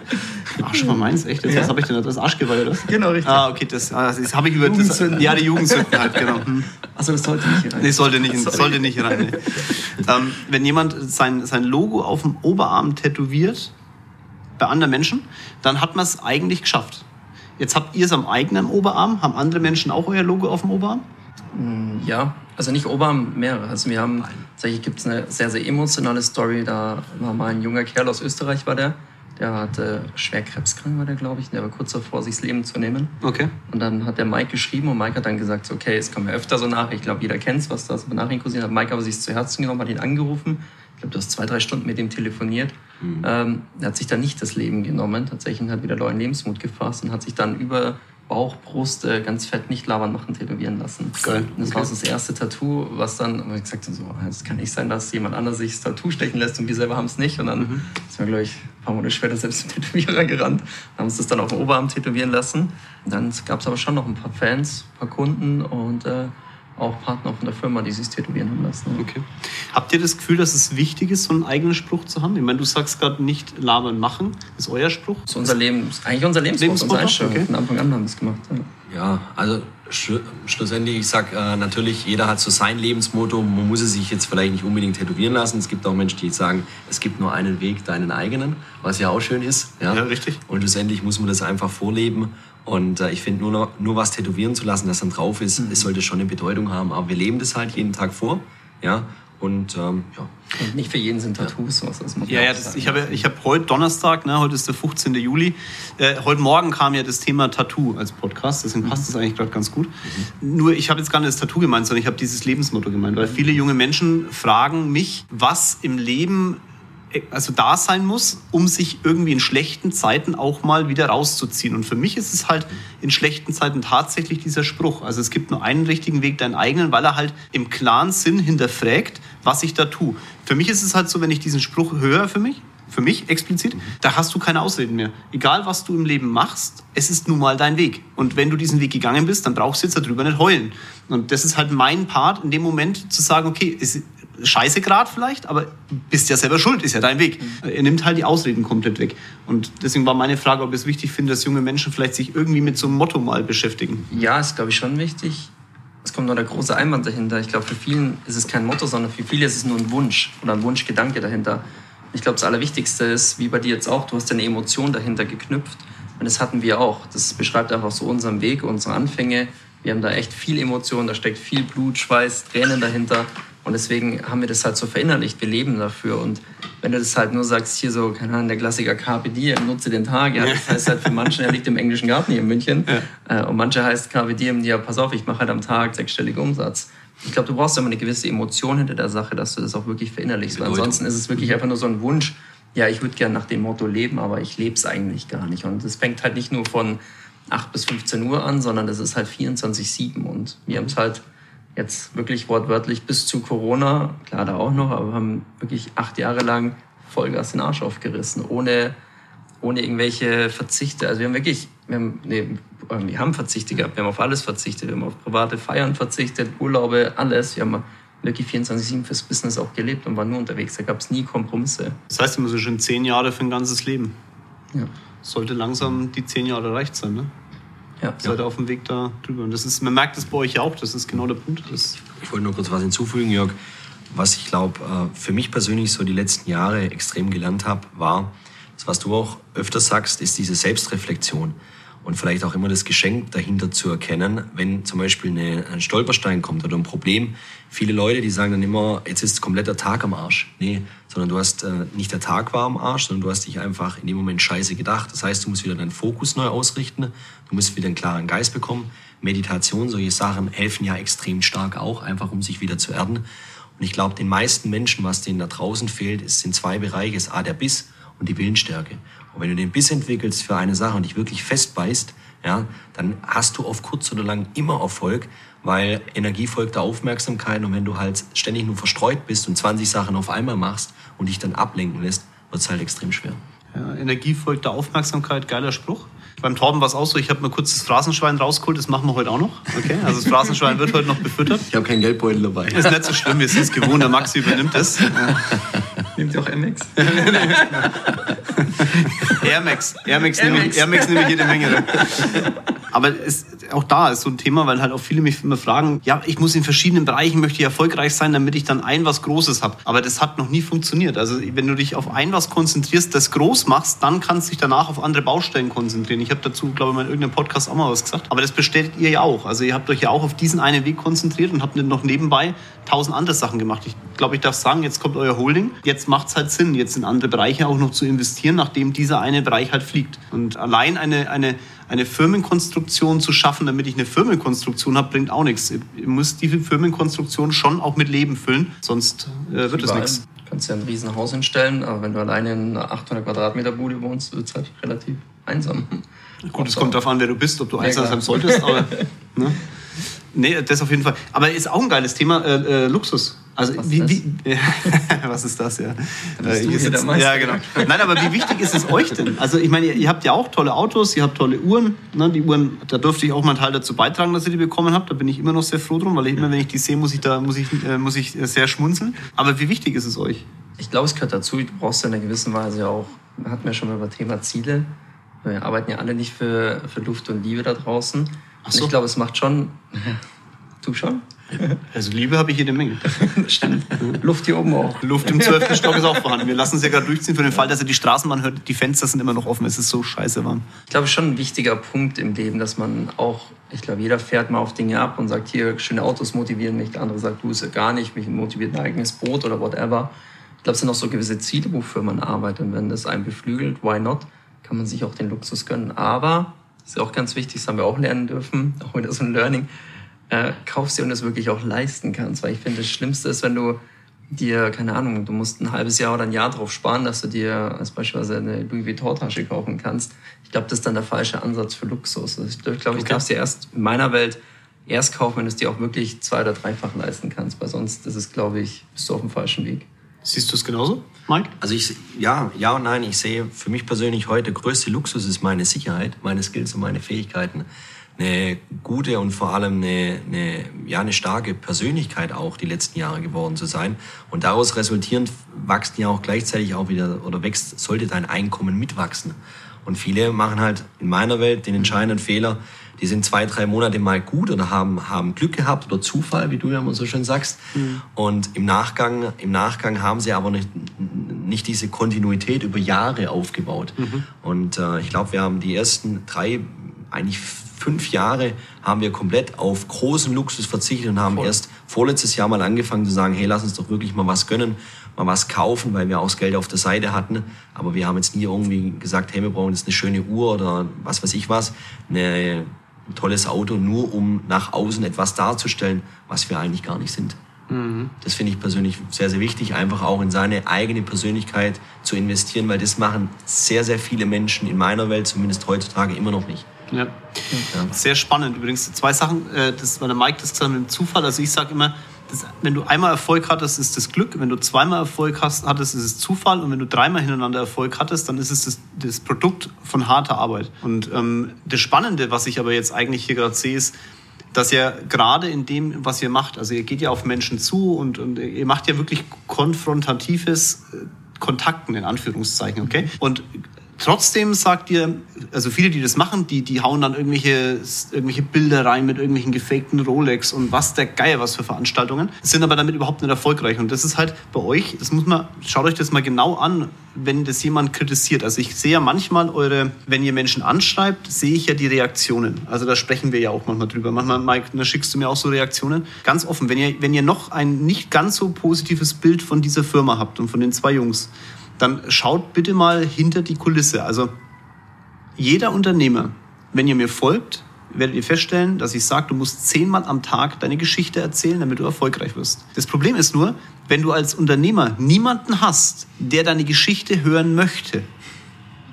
Arsch war meins, echt? Jetzt, ja. Was habe ich denn? Das Arschgeweih, oder? Genau, richtig. Ah, okay, das, ah, das habe ich über... Das, ja, die Jugendsünden halt, genau. Hm. Achso, das sollte nicht rein. Nee, sollte nicht, sollte nicht rein. Nee. ähm, wenn jemand sein, sein Logo auf dem Oberarm tätowiert, bei anderen Menschen, dann hat man es eigentlich geschafft. Jetzt habt ihr es am eigenen Oberarm. Haben andere Menschen auch euer Logo auf dem Oberarm? Mm, ja, also nicht Oberarm, mehrere. Also wir haben, tatsächlich gibt es eine sehr, sehr emotionale Story. Da war mal ein junger Kerl aus Österreich, war der. Der hatte schwer krebskrank, war der, glaube ich. Der war kurz davor, sich das Leben zu nehmen. Okay. Und dann hat der Mike geschrieben und Mike hat dann gesagt, okay, es kommen ja öfter so nach. Ich glaube, jeder kennt es, was da so Nachrichten kursiert hat. Mike aber sich zu Herzen genommen, hat ihn angerufen. Ich glaube, du hast zwei, drei Stunden mit ihm telefoniert. Mhm. Ähm, er hat sich dann nicht das Leben genommen, tatsächlich hat wieder neuen Lebensmut gefasst und hat sich dann über Bauch, Brust äh, ganz fett nicht labern machen, tätowieren lassen. Geil. Und das okay. war das erste Tattoo, was dann, wo ich gesagt habe, so, es kann nicht sein, dass jemand anders sich das Tattoo stechen lässt und wir selber haben es nicht. Und dann mhm. ist mir, glaube ich, ein paar Monate später selbst zum Tätowierer gerannt, haben uns das dann auf dem Oberarm tätowieren lassen. Und dann gab es aber schon noch ein paar Fans, ein paar Kunden und äh, auch Partner von der Firma, die sich tätowieren haben lassen. Okay. Habt ihr das Gefühl, dass es wichtig ist, so einen eigenen Spruch zu haben? Ich meine, du sagst gerade nicht labern, machen. Das ist euer Spruch? Das ist unser Leben, ist eigentlich unser Lebensmotto, unser okay. Von Anfang an haben wir es gemacht. Ja, ja also sch schlussendlich, ich sag äh, natürlich, jeder hat so sein Lebensmotto. Man muss es sich jetzt vielleicht nicht unbedingt tätowieren lassen. Es gibt auch Menschen, die sagen, es gibt nur einen Weg, deinen eigenen, was ja auch schön ist. Ja, ja richtig. Und schlussendlich muss man das einfach vorleben. Und äh, ich finde, nur, nur was tätowieren zu lassen, das dann drauf ist, mhm. es sollte schon eine Bedeutung haben. Aber wir leben das halt jeden Tag vor. Ja? Und ähm, ja. Und nicht für jeden sind Tattoos was. Das muss ja, ja, das, ich habe ich hab heute Donnerstag, ne, heute ist der 15. Juli. Äh, heute Morgen kam ja das Thema Tattoo als Podcast, deswegen passt das eigentlich gerade ganz gut. Mhm. Nur ich habe jetzt gar nicht das Tattoo gemeint, sondern ich habe dieses Lebensmotto gemeint, weil viele junge Menschen fragen mich, was im Leben also da sein muss, um sich irgendwie in schlechten Zeiten auch mal wieder rauszuziehen. Und für mich ist es halt in schlechten Zeiten tatsächlich dieser Spruch. Also es gibt nur einen richtigen Weg, deinen eigenen, weil er halt im klaren Sinn hinterfragt, was ich da tue. Für mich ist es halt so, wenn ich diesen Spruch höre für mich, für mich explizit, da hast du keine Ausreden mehr. Egal, was du im Leben machst, es ist nun mal dein Weg. Und wenn du diesen Weg gegangen bist, dann brauchst du jetzt darüber nicht heulen. Und das ist halt mein Part in dem Moment zu sagen, okay, es, scheiße grad vielleicht, aber bist ja selber schuld, ist ja dein Weg. Mhm. Er nimmt halt die Ausreden komplett weg. Und deswegen war meine Frage, ob es wichtig finde, dass junge Menschen vielleicht sich irgendwie mit so einem Motto mal beschäftigen. Ja, ist glaube ich schon wichtig. Es kommt noch der große Einwand dahinter. Ich glaube, für vielen ist es kein Motto, sondern für viele ist es nur ein Wunsch oder ein Wunschgedanke dahinter. Ich glaube, das Allerwichtigste ist, wie bei dir jetzt auch, du hast eine Emotion dahinter geknüpft. Und das hatten wir auch. Das beschreibt einfach so unseren Weg, unsere Anfänge. Wir haben da echt viel Emotion, da steckt viel Blut, Schweiß, Tränen dahinter. Und deswegen haben wir das halt so verinnerlicht. Wir leben dafür. Und wenn du das halt nur sagst, hier so, keine Ahnung, der Klassiker Carpe Diem, nutze den Tag, ja, das heißt halt für manche, er liegt im englischen Garten hier in München. Ja. Äh, und manche heißt Carpe Diem, ja, pass auf, ich mache halt am Tag sechsstelligen Umsatz. Ich glaube, du brauchst immer eine gewisse Emotion hinter der Sache, dass du das auch wirklich verinnerlichst. Weil ansonsten ist es wirklich einfach nur so ein Wunsch, ja, ich würde gerne nach dem Motto leben, aber ich lebe es eigentlich gar nicht. Und das fängt halt nicht nur von 8 bis 15 Uhr an, sondern das ist halt 24-7. Und wir haben es halt jetzt wirklich wortwörtlich bis zu Corona, klar da auch noch, aber wir haben wirklich acht Jahre lang Vollgas den Arsch aufgerissen, ohne, ohne irgendwelche Verzichte. Also wir haben wirklich, wir haben, nee, wir haben Verzichte gehabt, wir haben auf alles verzichtet, wir haben auf private Feiern verzichtet, Urlaube, alles. Wir haben wirklich 24-7 fürs Business auch gelebt und waren nur unterwegs. Da gab es nie Kompromisse. Das heißt immer so schon zehn Jahre für ein ganzes Leben. Ja. Sollte langsam die zehn Jahre erreicht sein, ne? Ja. Seid ihr auf dem Weg da drüber. Und das ist, man merkt es bei euch ja auch, das ist genau der Punkt. Das ich wollte nur kurz was hinzufügen, Jörg. Was ich glaube, äh, für mich persönlich so die letzten Jahre extrem gelernt habe, war, das, was du auch öfters sagst, ist diese Selbstreflexion und vielleicht auch immer das Geschenk dahinter zu erkennen, wenn zum Beispiel eine, ein Stolperstein kommt oder ein Problem. Viele Leute, die sagen dann immer, jetzt ist komplett der Tag am Arsch. Nee, sondern du hast äh, nicht der Tag war am Arsch, sondern du hast dich einfach in dem Moment scheiße gedacht. Das heißt, du musst wieder deinen Fokus neu ausrichten, du musst wieder einen klaren Geist bekommen. Meditation, solche Sachen helfen ja extrem stark auch, einfach um sich wieder zu erden. Und ich glaube, den meisten Menschen, was denen da draußen fehlt, ist, sind zwei Bereiche. Ist A, der Biss und die Willensstärke. Und wenn du den Biss entwickelst für eine Sache und dich wirklich festbeißt, ja, dann hast du auf kurz oder lang immer Erfolg, weil Energie folgt der Aufmerksamkeit und wenn du halt ständig nur verstreut bist und 20 Sachen auf einmal machst und dich dann ablenken lässt, wird es halt extrem schwer. Ja, Energie folgt der Aufmerksamkeit, geiler Spruch. Beim Torben war es auch so, ich habe mir kurz das Phrasenschwein rausgeholt, das machen wir heute auch noch. Okay? Also das Phrasenschwein wird heute noch befüttert. Ich habe keinen Geldbeutel dabei. Ist nicht so schlimm, wir sind es gewohnt, der Maxi übernimmt es. Nimmt ihr auch MX? Air Max. Air Max, Air Max. Nehme, ich, Air Max nehme ich jede Menge. Aber es, auch da ist so ein Thema, weil halt auch viele mich immer fragen, ja, ich muss in verschiedenen Bereichen, möchte ich erfolgreich sein, damit ich dann ein was Großes habe. Aber das hat noch nie funktioniert. Also wenn du dich auf ein was konzentrierst, das groß machst, dann kannst du dich danach auf andere Baustellen konzentrieren. Ich habe dazu, glaube ich, mal in irgendeinem Podcast auch mal was gesagt. Aber das bestätigt ihr ja auch. Also ihr habt euch ja auch auf diesen einen Weg konzentriert und habt noch nebenbei tausend andere Sachen gemacht. Ich glaube, ich darf sagen, jetzt kommt euer Holding. Jetzt macht es halt Sinn, jetzt in andere Bereiche auch noch zu investieren, nachdem dieser eine Bereich halt fliegt. Und allein eine, eine, eine Firmenkonstruktion zu schaffen, damit ich eine Firmenkonstruktion habe, bringt auch nichts. Ich muss diese Firmenkonstruktion schon auch mit Leben füllen, sonst äh, wird es nichts. Du kannst ja ein Riesenhaus hinstellen, aber wenn du alleine in einer 800 Quadratmeter Bude wohnst, wird es halt relativ einsam. Gut, es kommt darauf an, wer du bist, ob du einsam sein solltest, aber... Ne? Nee, das auf jeden Fall. Aber ist auch ein geiles Thema, äh, äh, Luxus. Also was, wie, wie, was ist das, ja? Äh, ja, genau. Nein, aber wie wichtig ist es euch denn? Also ich meine, ihr, ihr habt ja auch tolle Autos, ihr habt tolle Uhren. Ne? Die Uhren, da durfte ich auch mal einen Teil dazu beitragen, dass ihr die bekommen habt. Da bin ich immer noch sehr froh drum, weil ich immer, wenn ich die sehe, muss ich da muss ich, äh, muss ich sehr schmunzeln. Aber wie wichtig ist es euch? Ich glaube, es gehört dazu. Du brauchst ja in einer gewissen Weise auch, hatten wir schon mal über Thema Ziele. Wir arbeiten ja alle nicht für, für Luft und Liebe da draußen. Ach so. ich glaube, es macht schon. du schon? Also Liebe habe ich jede Menge. Stimmt. Luft hier oben auch. Luft im zwölften Stock ist auch vorhanden. Wir lassen es ja gerade durchziehen für den Fall, dass er die Straßenbahn hört. Die Fenster sind immer noch offen. Es ist so scheiße warm. Ich glaube, schon ein wichtiger Punkt im Leben, dass man auch, ich glaube, jeder fährt mal auf Dinge ab und sagt, hier, schöne Autos motivieren mich. Der andere sagt, du ist ja gar nicht. Mich motiviert ein eigenes Boot oder whatever. Ich glaube, es sind auch so gewisse Ziele, wofür man arbeitet. Und wenn das einen beflügelt, why not? Kann man sich auch den Luxus gönnen. Aber das ist auch ganz wichtig, das haben wir auch lernen dürfen, auch wieder so ein Learning, äh, kaufst dir und es wirklich auch leisten kannst. Weil ich finde, das Schlimmste ist, wenn du dir, keine Ahnung, du musst ein halbes Jahr oder ein Jahr drauf sparen, dass du dir als beispielsweise eine Louis Vuitton-Tasche kaufen kannst. Ich glaube, das ist dann der falsche Ansatz für Luxus. Also ich glaube, okay. ich darf dir erst in meiner Welt erst kaufen, wenn du es dir auch wirklich zwei- oder dreifach leisten kannst. Weil sonst ist es, glaube ich, bist du auf dem falschen Weg. Siehst du es genauso, Mike? Also ich, ja, ja und nein. Ich sehe für mich persönlich heute, größte Luxus ist meine Sicherheit, meine Skills und meine Fähigkeiten. eine gute und vor allem eine, eine, ja, eine starke Persönlichkeit auch die letzten Jahre geworden zu sein. Und daraus resultierend wächst ja auch gleichzeitig auch wieder oder wächst, sollte dein Einkommen mitwachsen. Und viele machen halt in meiner Welt den entscheidenden Fehler, die sind zwei, drei Monate mal gut oder haben, haben Glück gehabt oder Zufall, wie du ja immer so schön sagst. Mhm. Und im Nachgang, im Nachgang haben sie aber nicht, nicht diese Kontinuität über Jahre aufgebaut. Mhm. Und äh, ich glaube, wir haben die ersten drei, eigentlich fünf Jahre haben wir komplett auf großen Luxus verzichtet und haben Voll. erst vorletztes Jahr mal angefangen zu sagen, hey, lass uns doch wirklich mal was gönnen, mal was kaufen, weil wir auch das Geld auf der Seite hatten. Aber wir haben jetzt nie irgendwie gesagt, hey, wir brauchen jetzt eine schöne Uhr oder was weiß ich was, eine, ein tolles Auto, nur um nach außen etwas darzustellen, was wir eigentlich gar nicht sind. Mhm. Das finde ich persönlich sehr, sehr wichtig, einfach auch in seine eigene Persönlichkeit zu investieren, weil das machen sehr, sehr viele Menschen in meiner Welt, zumindest heutzutage, immer noch nicht. Ja. ja. Sehr spannend. Übrigens zwei Sachen, äh, das war der Mike das gesagt mit dem Zufall. Also ich sage immer, das, wenn du einmal Erfolg hattest, ist das Glück. Wenn du zweimal Erfolg hast, hattest, ist es Zufall. Und wenn du dreimal hintereinander Erfolg hattest, dann ist es das, das Produkt von harter Arbeit. Und ähm, das Spannende, was ich aber jetzt eigentlich hier gerade sehe, ist, dass ihr gerade in dem, was ihr macht, also ihr geht ja auf Menschen zu und, und ihr macht ja wirklich konfrontatives äh, Kontakten in Anführungszeichen, okay? Und Trotzdem sagt ihr, also viele, die das machen, die, die hauen dann irgendwelche, irgendwelche Bilder rein mit irgendwelchen gefakten Rolex und was der Geier was für Veranstaltungen, sind aber damit überhaupt nicht erfolgreich. Und das ist halt bei euch, das muss man, schaut euch das mal genau an, wenn das jemand kritisiert. Also ich sehe ja manchmal eure, wenn ihr Menschen anschreibt, sehe ich ja die Reaktionen. Also da sprechen wir ja auch manchmal drüber. Manchmal, Mike, da schickst du mir auch so Reaktionen. Ganz offen, wenn ihr, wenn ihr noch ein nicht ganz so positives Bild von dieser Firma habt und von den zwei Jungs, dann schaut bitte mal hinter die Kulisse. Also jeder Unternehmer, wenn ihr mir folgt, werdet ihr feststellen, dass ich sage, du musst zehnmal am Tag deine Geschichte erzählen, damit du erfolgreich wirst. Das Problem ist nur, wenn du als Unternehmer niemanden hast, der deine Geschichte hören möchte,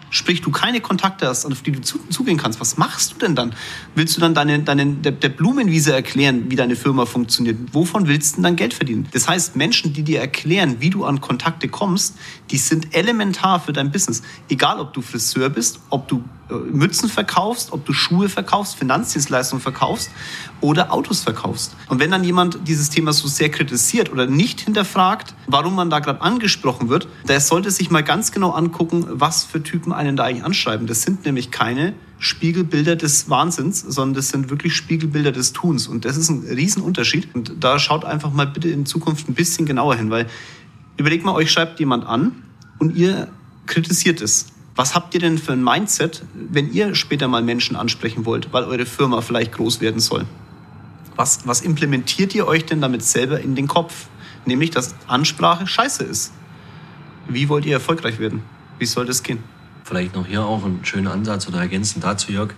sprich du keine Kontakte hast, auf die du zugehen kannst, was machst du denn dann? Willst du dann deine, deine, der, der Blumenwiese erklären, wie deine Firma funktioniert? Wovon willst du denn dann Geld verdienen? Das heißt, Menschen, die dir erklären, wie du an Kontakte kommst, die sind elementar für dein Business. Egal, ob du Friseur bist, ob du Mützen verkaufst, ob du Schuhe verkaufst, Finanzdienstleistungen verkaufst oder Autos verkaufst. Und wenn dann jemand dieses Thema so sehr kritisiert oder nicht hinterfragt, warum man da gerade angesprochen wird, der sollte sich mal ganz genau angucken, was für Typen einen da eigentlich anschreiben. Das sind nämlich keine Spiegelbilder des Wahnsinns, sondern das sind wirklich Spiegelbilder des Tuns. Und das ist ein Riesenunterschied. Und da schaut einfach mal bitte in Zukunft ein bisschen genauer hin, weil überlegt mal, euch schreibt jemand an und ihr kritisiert es was habt ihr denn für ein Mindset, wenn ihr später mal Menschen ansprechen wollt, weil eure Firma vielleicht groß werden soll? Was, was implementiert ihr euch denn damit selber in den Kopf? Nämlich, dass Ansprache scheiße ist. Wie wollt ihr erfolgreich werden? Wie soll das gehen? Vielleicht noch hier auch ein schöner Ansatz oder ergänzend dazu, Jörg.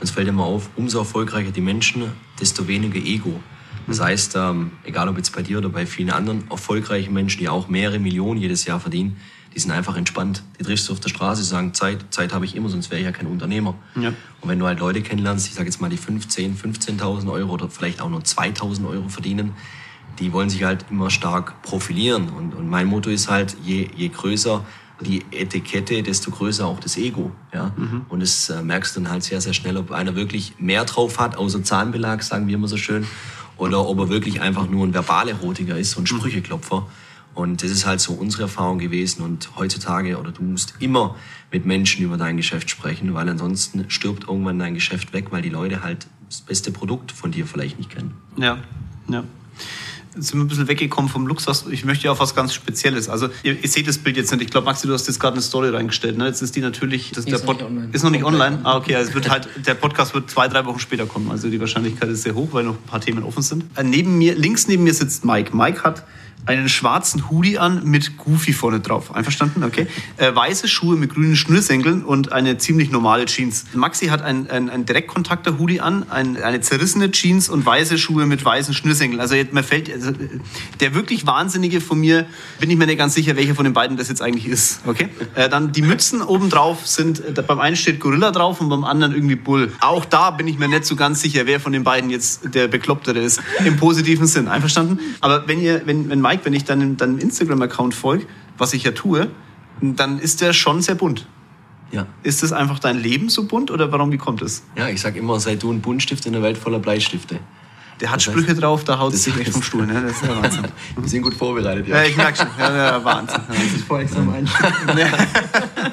Uns fällt immer auf, umso erfolgreicher die Menschen, desto weniger Ego. Das heißt, ähm, egal ob jetzt bei dir oder bei vielen anderen erfolgreichen Menschen, die auch mehrere Millionen jedes Jahr verdienen, die sind einfach entspannt. Die triffst du auf der Straße, sagen, Zeit, Zeit habe ich immer, sonst wäre ich ja kein Unternehmer. Ja. Und wenn du halt Leute kennenlernst, ich sage jetzt mal, die 15, 15.000 Euro oder vielleicht auch nur 2.000 Euro verdienen, die wollen sich halt immer stark profilieren. Und, und mein Motto ist halt, je, je größer die Etikette, desto größer auch das Ego. Ja? Mhm. Und das äh, merkst du dann halt sehr, sehr schnell, ob einer wirklich mehr drauf hat, außer Zahnbelag, sagen wir immer so schön, oder ob er wirklich einfach nur ein verbale Erotiker ist, so ein mhm. Und das ist halt so unsere Erfahrung gewesen. Und heutzutage, oder du musst immer mit Menschen über dein Geschäft sprechen, weil ansonsten stirbt irgendwann dein Geschäft weg, weil die Leute halt das beste Produkt von dir vielleicht nicht kennen. Ja, ja. Jetzt sind wir ein bisschen weggekommen vom Luxus. Ich möchte ja auf was ganz Spezielles. Also, ihr, ihr seht das Bild jetzt nicht. Ich glaube, Maxi, du hast jetzt gerade eine Story reingestellt. Ne? Jetzt ist die natürlich. Das, ist, der noch online. ist noch nicht online. Ah, okay. Also es wird halt, der Podcast wird zwei, drei Wochen später kommen. Also die Wahrscheinlichkeit ist sehr hoch, weil noch ein paar Themen offen sind. Äh, neben mir, links neben mir sitzt Mike. Mike hat einen schwarzen Hoodie an mit Goofy vorne drauf. Einverstanden? Okay. Äh, weiße Schuhe mit grünen Schnürsenkeln und eine ziemlich normale Jeans. Maxi hat einen ein Direktkontakter-Hoodie an, ein, eine zerrissene Jeans und weiße Schuhe mit weißen Schnürsenkeln. Also jetzt, mir fällt, also, der wirklich Wahnsinnige von mir, bin ich mir nicht ganz sicher, welcher von den beiden das jetzt eigentlich ist. Okay. Äh, dann die Mützen oben drauf sind, äh, beim einen steht Gorilla drauf und beim anderen irgendwie Bull. Auch da bin ich mir nicht so ganz sicher, wer von den beiden jetzt der Beklopptere ist. Im positiven Sinn. Einverstanden? Aber wenn ihr, wenn, wenn Mike wenn ich deinem, deinem Instagram-Account folge, was ich ja tue, dann ist der schon sehr bunt. Ja. Ist das einfach dein Leben so bunt oder warum, wie kommt es? Ja, ich sag immer, sei du ein Buntstift in der Welt voller Bleistifte. Der hat Das heißt- Sprüche drauf, da haut Das sich nicht vom Stuhl. Ne? Das ist ja Wahnsinn. Wir sind gut vorbereitet, ja, ich merke schon. Ja, ja, Wahnsinn. Vor exam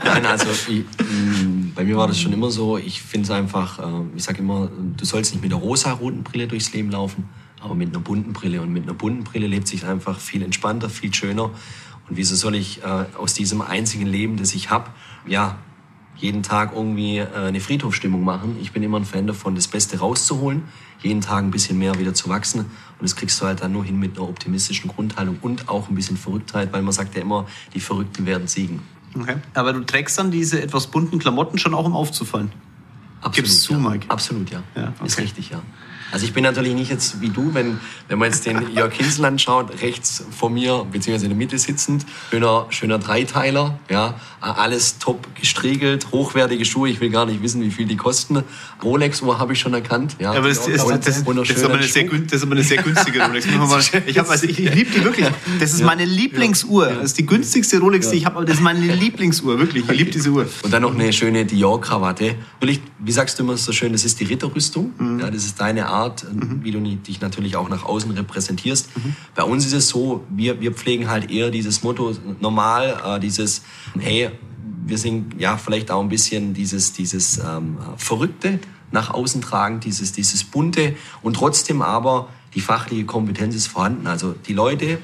Nein, also ich, mh, bei mir war das schon immer so. Ich finde es einfach, äh, ich sage immer, du sollst nicht mit der rosa-roten Brille durchs Leben laufen, aber mit einer bunten Brille. Und mit einer bunten Brille lebt sich einfach viel entspannter, viel schöner. Und wieso soll ich äh, aus diesem einzigen Leben, das ich habe, ja, jeden Tag irgendwie äh, eine Friedhofsstimmung machen. Ich bin immer ein Fan davon, das Beste rauszuholen, jeden Tag ein bisschen mehr wieder zu wachsen. Und das kriegst du halt dann nur hin mit einer optimistischen Grundhaltung und auch ein bisschen Verrücktheit, weil man sagt ja immer, die Verrückten werden siegen. Okay. Aber du trägst dann diese etwas bunten Klamotten schon auch, um aufzufallen. Gibst zu, ja. Mike? Absolut, ja. Ja, Ist okay. richtig, ja. Also ich bin natürlich nicht jetzt wie du, wenn, wenn man jetzt den Jörg Hinsel anschaut, rechts vor mir, beziehungsweise in der Mitte sitzend, schöner, schöner Dreiteiler, ja, alles top gestriegelt, hochwertige Schuhe, ich will gar nicht wissen, wie viel die kosten. Rolex-Uhr habe ich schon erkannt, ja. aber das, ist, Und das, das, ist aber eine sehr, das ist aber eine sehr günstige Rolex. Ich, hab, also ich, ich liebe die wirklich. Das ist meine Lieblingsuhr. Das ist die günstigste Rolex, die ich habe, aber das ist meine Lieblingsuhr, wirklich. Ich liebe diese Uhr. Und dann noch eine schöne Dior-Krawatte. Wie sagst du immer so schön, das ist die Ritterrüstung. Ja, das ist deine Art, wie du dich natürlich auch nach außen repräsentierst. Bei uns ist es so, wir, wir pflegen halt eher dieses Motto normal, äh, dieses, hey, wir sind ja vielleicht auch ein bisschen dieses, dieses ähm, Verrückte nach außen tragen, dieses, dieses Bunte und trotzdem aber die fachliche Kompetenz ist vorhanden. Also die Leute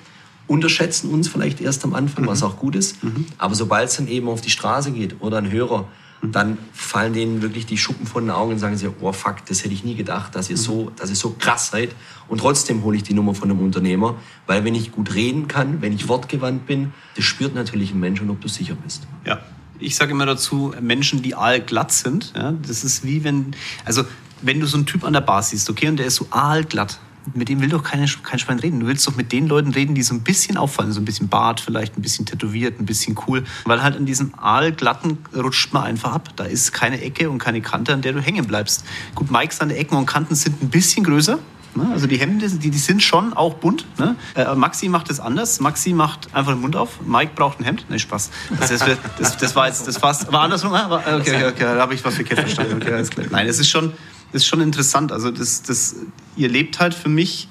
unterschätzen uns vielleicht erst am Anfang, was auch gut ist. Aber sobald es dann eben auf die Straße geht oder ein Hörer, dann fallen denen wirklich die Schuppen von den Augen und sagen sie, oh fuck, das hätte ich nie gedacht, dass ihr so, dass ihr so krass seid. Und trotzdem hole ich die Nummer von einem Unternehmer, weil wenn ich gut reden kann, wenn ich wortgewandt bin, das spürt natürlich ein Mensch und ob du sicher bist. Ja. Ich sage immer dazu, Menschen, die aalglatt sind, ja, das ist wie wenn, also wenn du so einen Typ an der Bar siehst, okay, und der ist so aalglatt, mit dem will doch keine, kein Schwein reden. Du willst doch mit den Leuten reden, die so ein bisschen auffallen, so ein bisschen Bart vielleicht, ein bisschen tätowiert, ein bisschen cool. Weil halt an diesem aalglatten rutscht man einfach ab. Da ist keine Ecke und keine Kante, an der du hängen bleibst. Gut, Mike, seine Ecken und Kanten sind ein bisschen größer. Ne? Also die Hemden, die, die sind schon auch bunt. Ne? Äh, Maxi macht es anders. Maxi macht einfach den Mund auf. Mike braucht ein Hemd. Nee, Spaß. Das, das, das, das war jetzt das fast. War andersrum? Ah, war- Okay, okay, okay, da habe ich was verkehrt verstanden. Okay, alles klar. Nein, es ist schon, ist schon interessant. Also das, das, ihr lebt halt für mich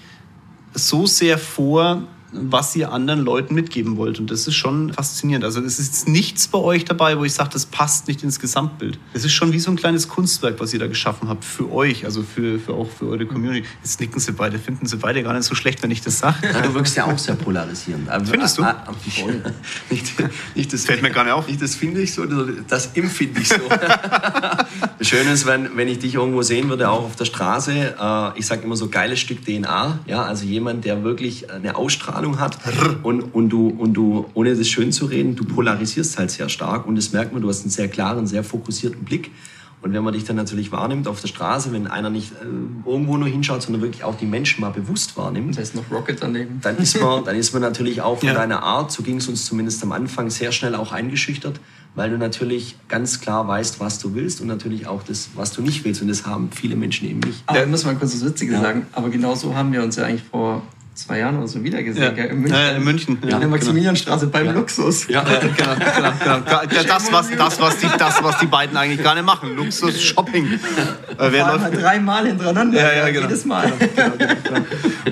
so sehr vor, was ihr anderen Leuten mitgeben wollt. Und das ist schon faszinierend. Also es ist nichts bei euch dabei, wo ich sage, das passt nicht ins Gesamtbild. Es ist schon wie so ein kleines Kunstwerk, was ihr da geschaffen habt für euch, also für, für auch für eure Community. Jetzt nicken sie beide, finden sie beide gar nicht so schlecht, wenn ich das sage. Ja, du wirkst ja auch sehr polarisierend. Also, Findest du? ah, ah, voll. nicht, nicht das, Fällt mir gar nicht auf. Nicht das finde ich so, das empfinde ich so. Schön ist, wenn, wenn ich dich irgendwo sehen würde, auch auf der Straße. Äh, ich sage immer so, geiles Stück DNA. Ja, also jemand, der wirklich eine Ausstrahlung hat. Und, und, du, und du, ohne das schön zu reden, du polarisierst halt sehr stark. Und das merkt man, du hast einen sehr klaren, sehr fokussierten Blick. Und wenn man dich dann natürlich wahrnimmt auf der Straße, wenn einer nicht äh, irgendwo nur hinschaut, sondern wirklich auch die Menschen mal bewusst wahrnimmt, Da ist noch Rocket daneben. dann ist man, dann ist man natürlich auch von Ja. deiner Art, so ging es uns zumindest am Anfang, sehr schnell auch eingeschüchtert, weil du natürlich ganz klar weißt, was du willst und natürlich auch das, was du nicht willst. Und das haben viele Menschen eben nicht. Da muss man kurz das Witzige Ja. sagen. Aber genau so haben wir uns ja eigentlich vor zwei Jahren oder so wieder gesehen. Ja. In München. Ja, in München. In Ja, der Maximilianstraße beim Luxus. Ja. genau, genau, genau. Das, was, das, was die, das, was die beiden eigentlich gar nicht machen. Luxus, Shopping. Äh, wer waren läuft, halt dreimal hintereinander. Ja, ja, genau. Jedes Mal.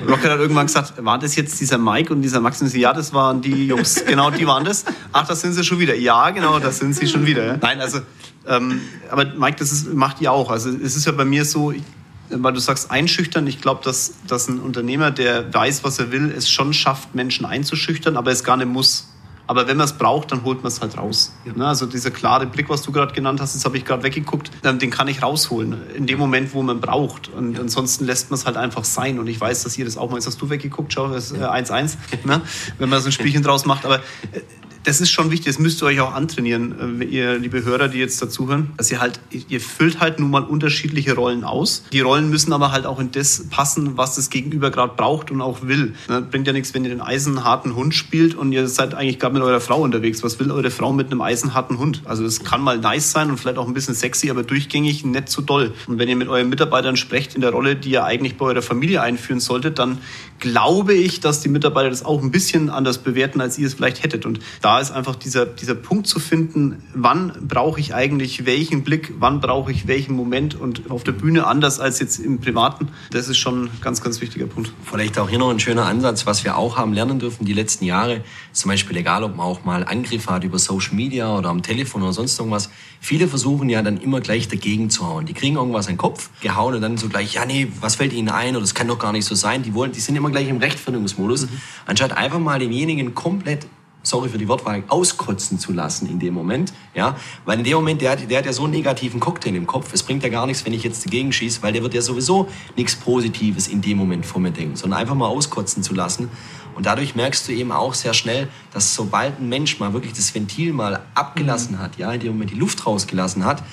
Rocket hat irgendwann gesagt, war das jetzt dieser Mike und dieser Max? Und sie, ja, das waren die Jungs. Genau, die waren das. Ach, das sind sie schon wieder. Ja, genau, das sind sie schon wieder. ja. Nein, also, ähm, aber Mike, das ist, macht ihr auch. Also es ist ja bei mir so, ich, weil du sagst einschüchtern, ich glaube, dass, dass ein Unternehmer, der weiß, was er will, es schon schafft, Menschen einzuschüchtern, aber es gar nicht muss. Aber wenn man es braucht, dann holt man es halt raus. Ne, Also dieser klare Blick, was du gerade genannt hast, jetzt habe ich gerade weggeguckt, ähm, den kann ich rausholen. In dem Moment, wo man braucht. Und ansonsten lässt man es halt einfach sein. Und ich weiß, dass ihr das auch mal, jetzt hast du weggeguckt, schau, das ist äh, 1-1, ne? wenn man so ein Spielchen draus macht. Aber äh, das ist schon wichtig, das müsst ihr euch auch antrainieren, äh, ihr liebe Hörer, die jetzt dazuhören, dass ihr halt, ihr füllt halt nun mal unterschiedliche Rollen aus. Die Rollen müssen aber halt auch in das passen, was das Gegenüber gerade braucht und auch will. Ne, Bringt ja nichts, wenn ihr den eisenharten Hund spielt und ihr seid eigentlich gerade mit eurer Frau unterwegs. Was will eure Frau mit einem eisenharten Hund? Also das kann mal nice sein und vielleicht auch ein bisschen sexy, aber durchgängig nicht so doll. Und wenn ihr mit euren Mitarbeitern sprecht in der Rolle, die ihr eigentlich bei eurer Familie einführen solltet, dann glaube ich, dass die Mitarbeiter das auch ein bisschen anders bewerten, als ihr es vielleicht hättet. Und da da ist einfach dieser, dieser Punkt zu finden, wann brauche ich eigentlich welchen Blick, wann brauche ich welchen Moment und auf der Bühne anders als jetzt im Privaten. Das ist schon ein ganz, ganz wichtiger Punkt. Vielleicht auch hier noch ein schöner Ansatz, was wir auch haben lernen dürfen die letzten Jahre. Zum Beispiel egal, ob man auch mal Angriffe hat über Social Media oder am Telefon oder sonst irgendwas. Viele versuchen ja dann immer gleich dagegen zu hauen. Die kriegen irgendwas in den Kopf gehauen und dann so gleich, ja nee, was fällt ihnen ein oder das kann doch gar nicht so sein. Die wollen, die sind immer gleich im Rechtfertigungsmodus, mhm. anstatt einfach mal denjenigen komplett sorry für die Wortwahl, auskotzen zu lassen in dem Moment. Ja? Weil in dem Moment, der, der hat ja so einen negativen Cocktail im Kopf, es bringt ja gar nichts, wenn ich jetzt dagegen schieße, weil der wird ja sowieso nichts Positives in dem Moment vor mir denken, sondern einfach mal auskotzen zu lassen. Und dadurch merkst du eben auch sehr schnell, dass sobald ein Mensch mal wirklich das Ventil mal abgelassen mhm. hat, ja, in dem Moment die Luft rausgelassen hat,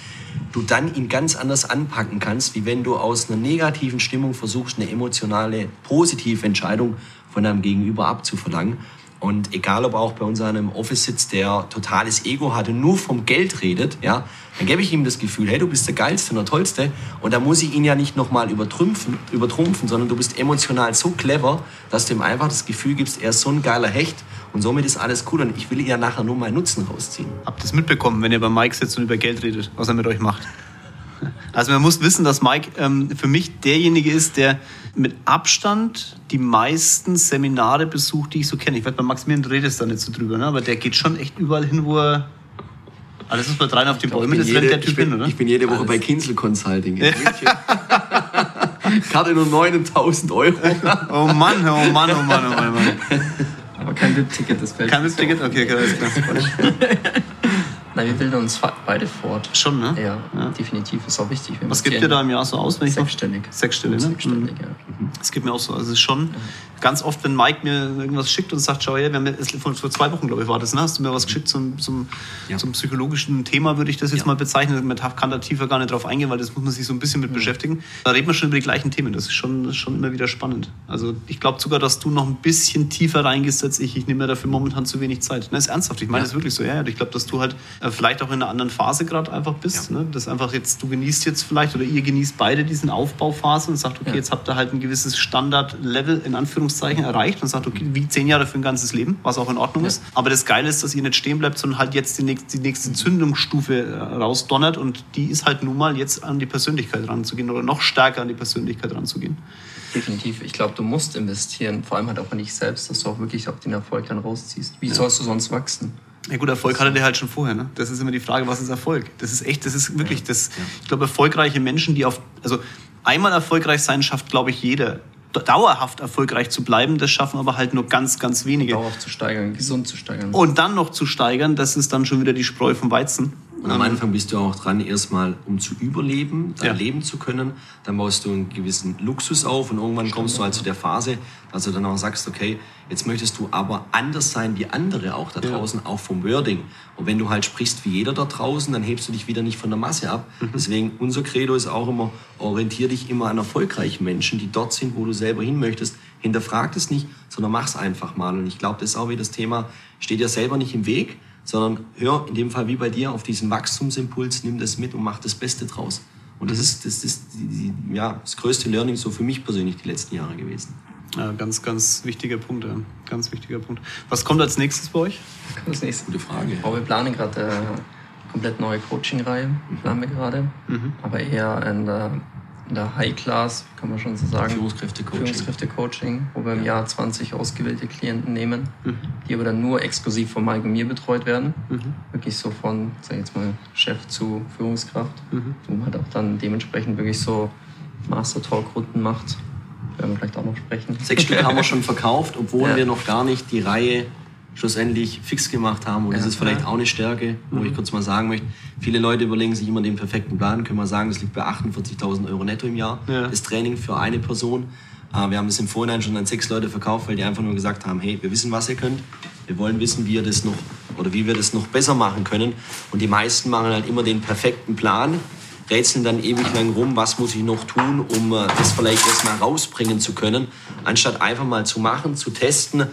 du dann ihn ganz anders anpacken kannst, wie wenn du aus einer negativen Stimmung versuchst, eine emotionale, positive Entscheidung von deinem Gegenüber abzuverlangen. Und egal, ob er auch bei uns an einem Office sitzt, der totales Ego hat und nur vom Geld redet, ja, dann gebe ich ihm das Gefühl, hey, du bist der Geilste und der Tollste. Und da muss ich ihn ja nicht nochmal übertrumpfen, übertrumpfen, sondern du bist emotional so clever, dass du ihm einfach das Gefühl gibst, er ist so ein geiler Hecht und somit ist alles cool und ich will ja nachher nur meinen Nutzen rausziehen. Habt ihr das mitbekommen, wenn ihr bei Mike sitzt und über Geld redet, was er mit euch macht? Also man muss wissen, dass Mike ähm, für mich derjenige ist, der mit Abstand die meisten Seminare besucht, die ich so kenne. Ich werde bei Maximilian redest da nicht so drüber, ne? aber der geht schon echt überall hin, wo er alles ist bei dreien auf den Bäumen, das rennt der Typ bin, hin, oder? Ich bin jede Woche Alles. bei Kinsel Consulting in Karte nur 9000 Euro. oh Mann, oh Mann, oh Mann, oh Mann. Oh Mann. Aber kein VIP-Ticket, das fällt Kein VIP-Ticket? Okay, alles klar. Nein, wir bilden uns beide fort. Schon, ne? Ja, ja. definitiv. Ist auch wichtig. Was gibt ihr da im Jahr so aus? Wenn Sechsstellig. Ich Sechsstellig, ne? Sechsstellig, mhm. ja. Das geht mir auch so. Also es ist schon ganz oft, wenn Mike mir irgendwas schickt und sagt, schau her, wir haben vor, vor zwei Wochen, glaube ich, war das, ne? Hast du mir was geschickt zum, zum, ja. zum psychologischen Thema, würde ich das jetzt ja. mal bezeichnen. Man kann da tiefer gar nicht drauf eingehen, weil das muss man sich so ein bisschen mit mhm. beschäftigen. Da reden wir schon über die gleichen Themen. Das ist schon, das ist schon immer wieder spannend. Also ich glaube sogar, dass du noch ein bisschen tiefer reingehst als ich. Ich nehme mir dafür momentan zu wenig Zeit. Das ist ernsthaft. Ich meine das wirklich so. Ja, ich glaube, dass du halt vielleicht auch in einer anderen Phase gerade einfach bist. Ja. Ne? Das einfach jetzt, du genießt jetzt vielleicht oder ihr genießt beide diesen Aufbauphase und sagt, okay, ja. jetzt habt ihr halt ein gewisses Standardlevel in Anführungszeichen erreicht und sagt, okay, wie zehn Jahre für ein ganzes Leben, was auch in Ordnung ja. ist. Aber das Geile ist, dass ihr nicht stehen bleibt, sondern halt jetzt die nächste, die nächste Zündungsstufe äh, rausdonnert und die ist halt nun mal jetzt an die Persönlichkeit ranzugehen oder noch stärker an die Persönlichkeit ranzugehen. Definitiv. Ich glaube, du musst investieren, vor allem halt auch in dich selbst, dass du auch wirklich auch den Erfolg dann rausziehst. Wie sollst du sonst wachsen? Ja gut, Erfolg hatte der halt schon vorher. Ne? Das ist immer die Frage, was ist Erfolg? Das ist echt, das ist wirklich, das, ich glaube, erfolgreiche Menschen, die auf, also einmal erfolgreich sein schafft, glaube ich, jeder. Dauerhaft erfolgreich zu bleiben, das schaffen aber halt nur ganz, ganz wenige. Dauerhaft zu steigern, gesund zu steigern. Und dann noch zu steigern, das ist dann schon wieder die Spreu vom Weizen. Und am Anfang bist du auch dran, erstmal um zu überleben, dein ja. Leben zu können. Dann baust du einen gewissen Luxus auf und irgendwann kommst du halt zu der Phase, dass du dann auch sagst, okay, jetzt möchtest du aber anders sein wie andere auch da draußen, ja. auch vom Wording. Und wenn du halt sprichst wie jeder da draußen, dann hebst du dich wieder nicht von der Masse ab. Mhm. Deswegen unser Credo ist auch immer, orientier dich immer an erfolgreichen Menschen, die dort sind, wo du selber hin möchtest. Hinterfrag es nicht, sondern mach's einfach mal. Und ich glaube, das ist auch wieder das Thema, steht dir selber nicht im Weg, sondern hör in dem Fall wie bei dir auf diesen Wachstumsimpuls, nimm das mit und mach das Beste draus. Und das ist, das ist die, die, ja, das größte Learning so für mich persönlich die letzten Jahre gewesen. Ja, ganz, ganz wichtiger Punkt. Ja. Ganz wichtiger Punkt. Was kommt als nächstes bei euch? Was kommt als nächstes? Gute Frage. Oh, wir planen gerade eine äh, komplett neue Coaching-Reihe, planen wir gerade. Mhm. Aber eher in der in der High Class, kann man schon so sagen. Führungskräfte-Coaching. Führungskräfte-Coaching, wo wir im Jahr 20 ausgewählte Klienten nehmen, mhm. die aber dann nur exklusiv von Mike und mir betreut werden. Mhm. Wirklich so von, sag ich jetzt mal, Chef zu Führungskraft, mhm. wo man halt auch dann dementsprechend wirklich so Master-Talk-Runden macht. Werden wir vielleicht auch noch sprechen. Sechs Stück haben wir schon verkauft, obwohl ja. wir noch gar nicht die Reihe schlussendlich fix gemacht haben. Und ja, das ist vielleicht ja. auch eine Stärke, wo mhm. ich kurz mal sagen möchte. Viele Leute überlegen sich immer den perfekten Plan. Können wir sagen, das liegt bei 48.000 Euro netto im Jahr. Ja. Das Training für eine Person. Äh, wir haben es im Vorhinein schon an sechs Leute verkauft, weil die einfach nur gesagt haben, hey, wir wissen, was ihr könnt. Wir wollen wissen, wie ihr das noch oder wie wir das noch besser machen können. Und die meisten machen halt immer den perfekten Plan, rätseln dann ewig lang rum, was muss ich noch tun, um äh, das vielleicht erstmal rausbringen zu können, anstatt einfach mal zu machen, zu testen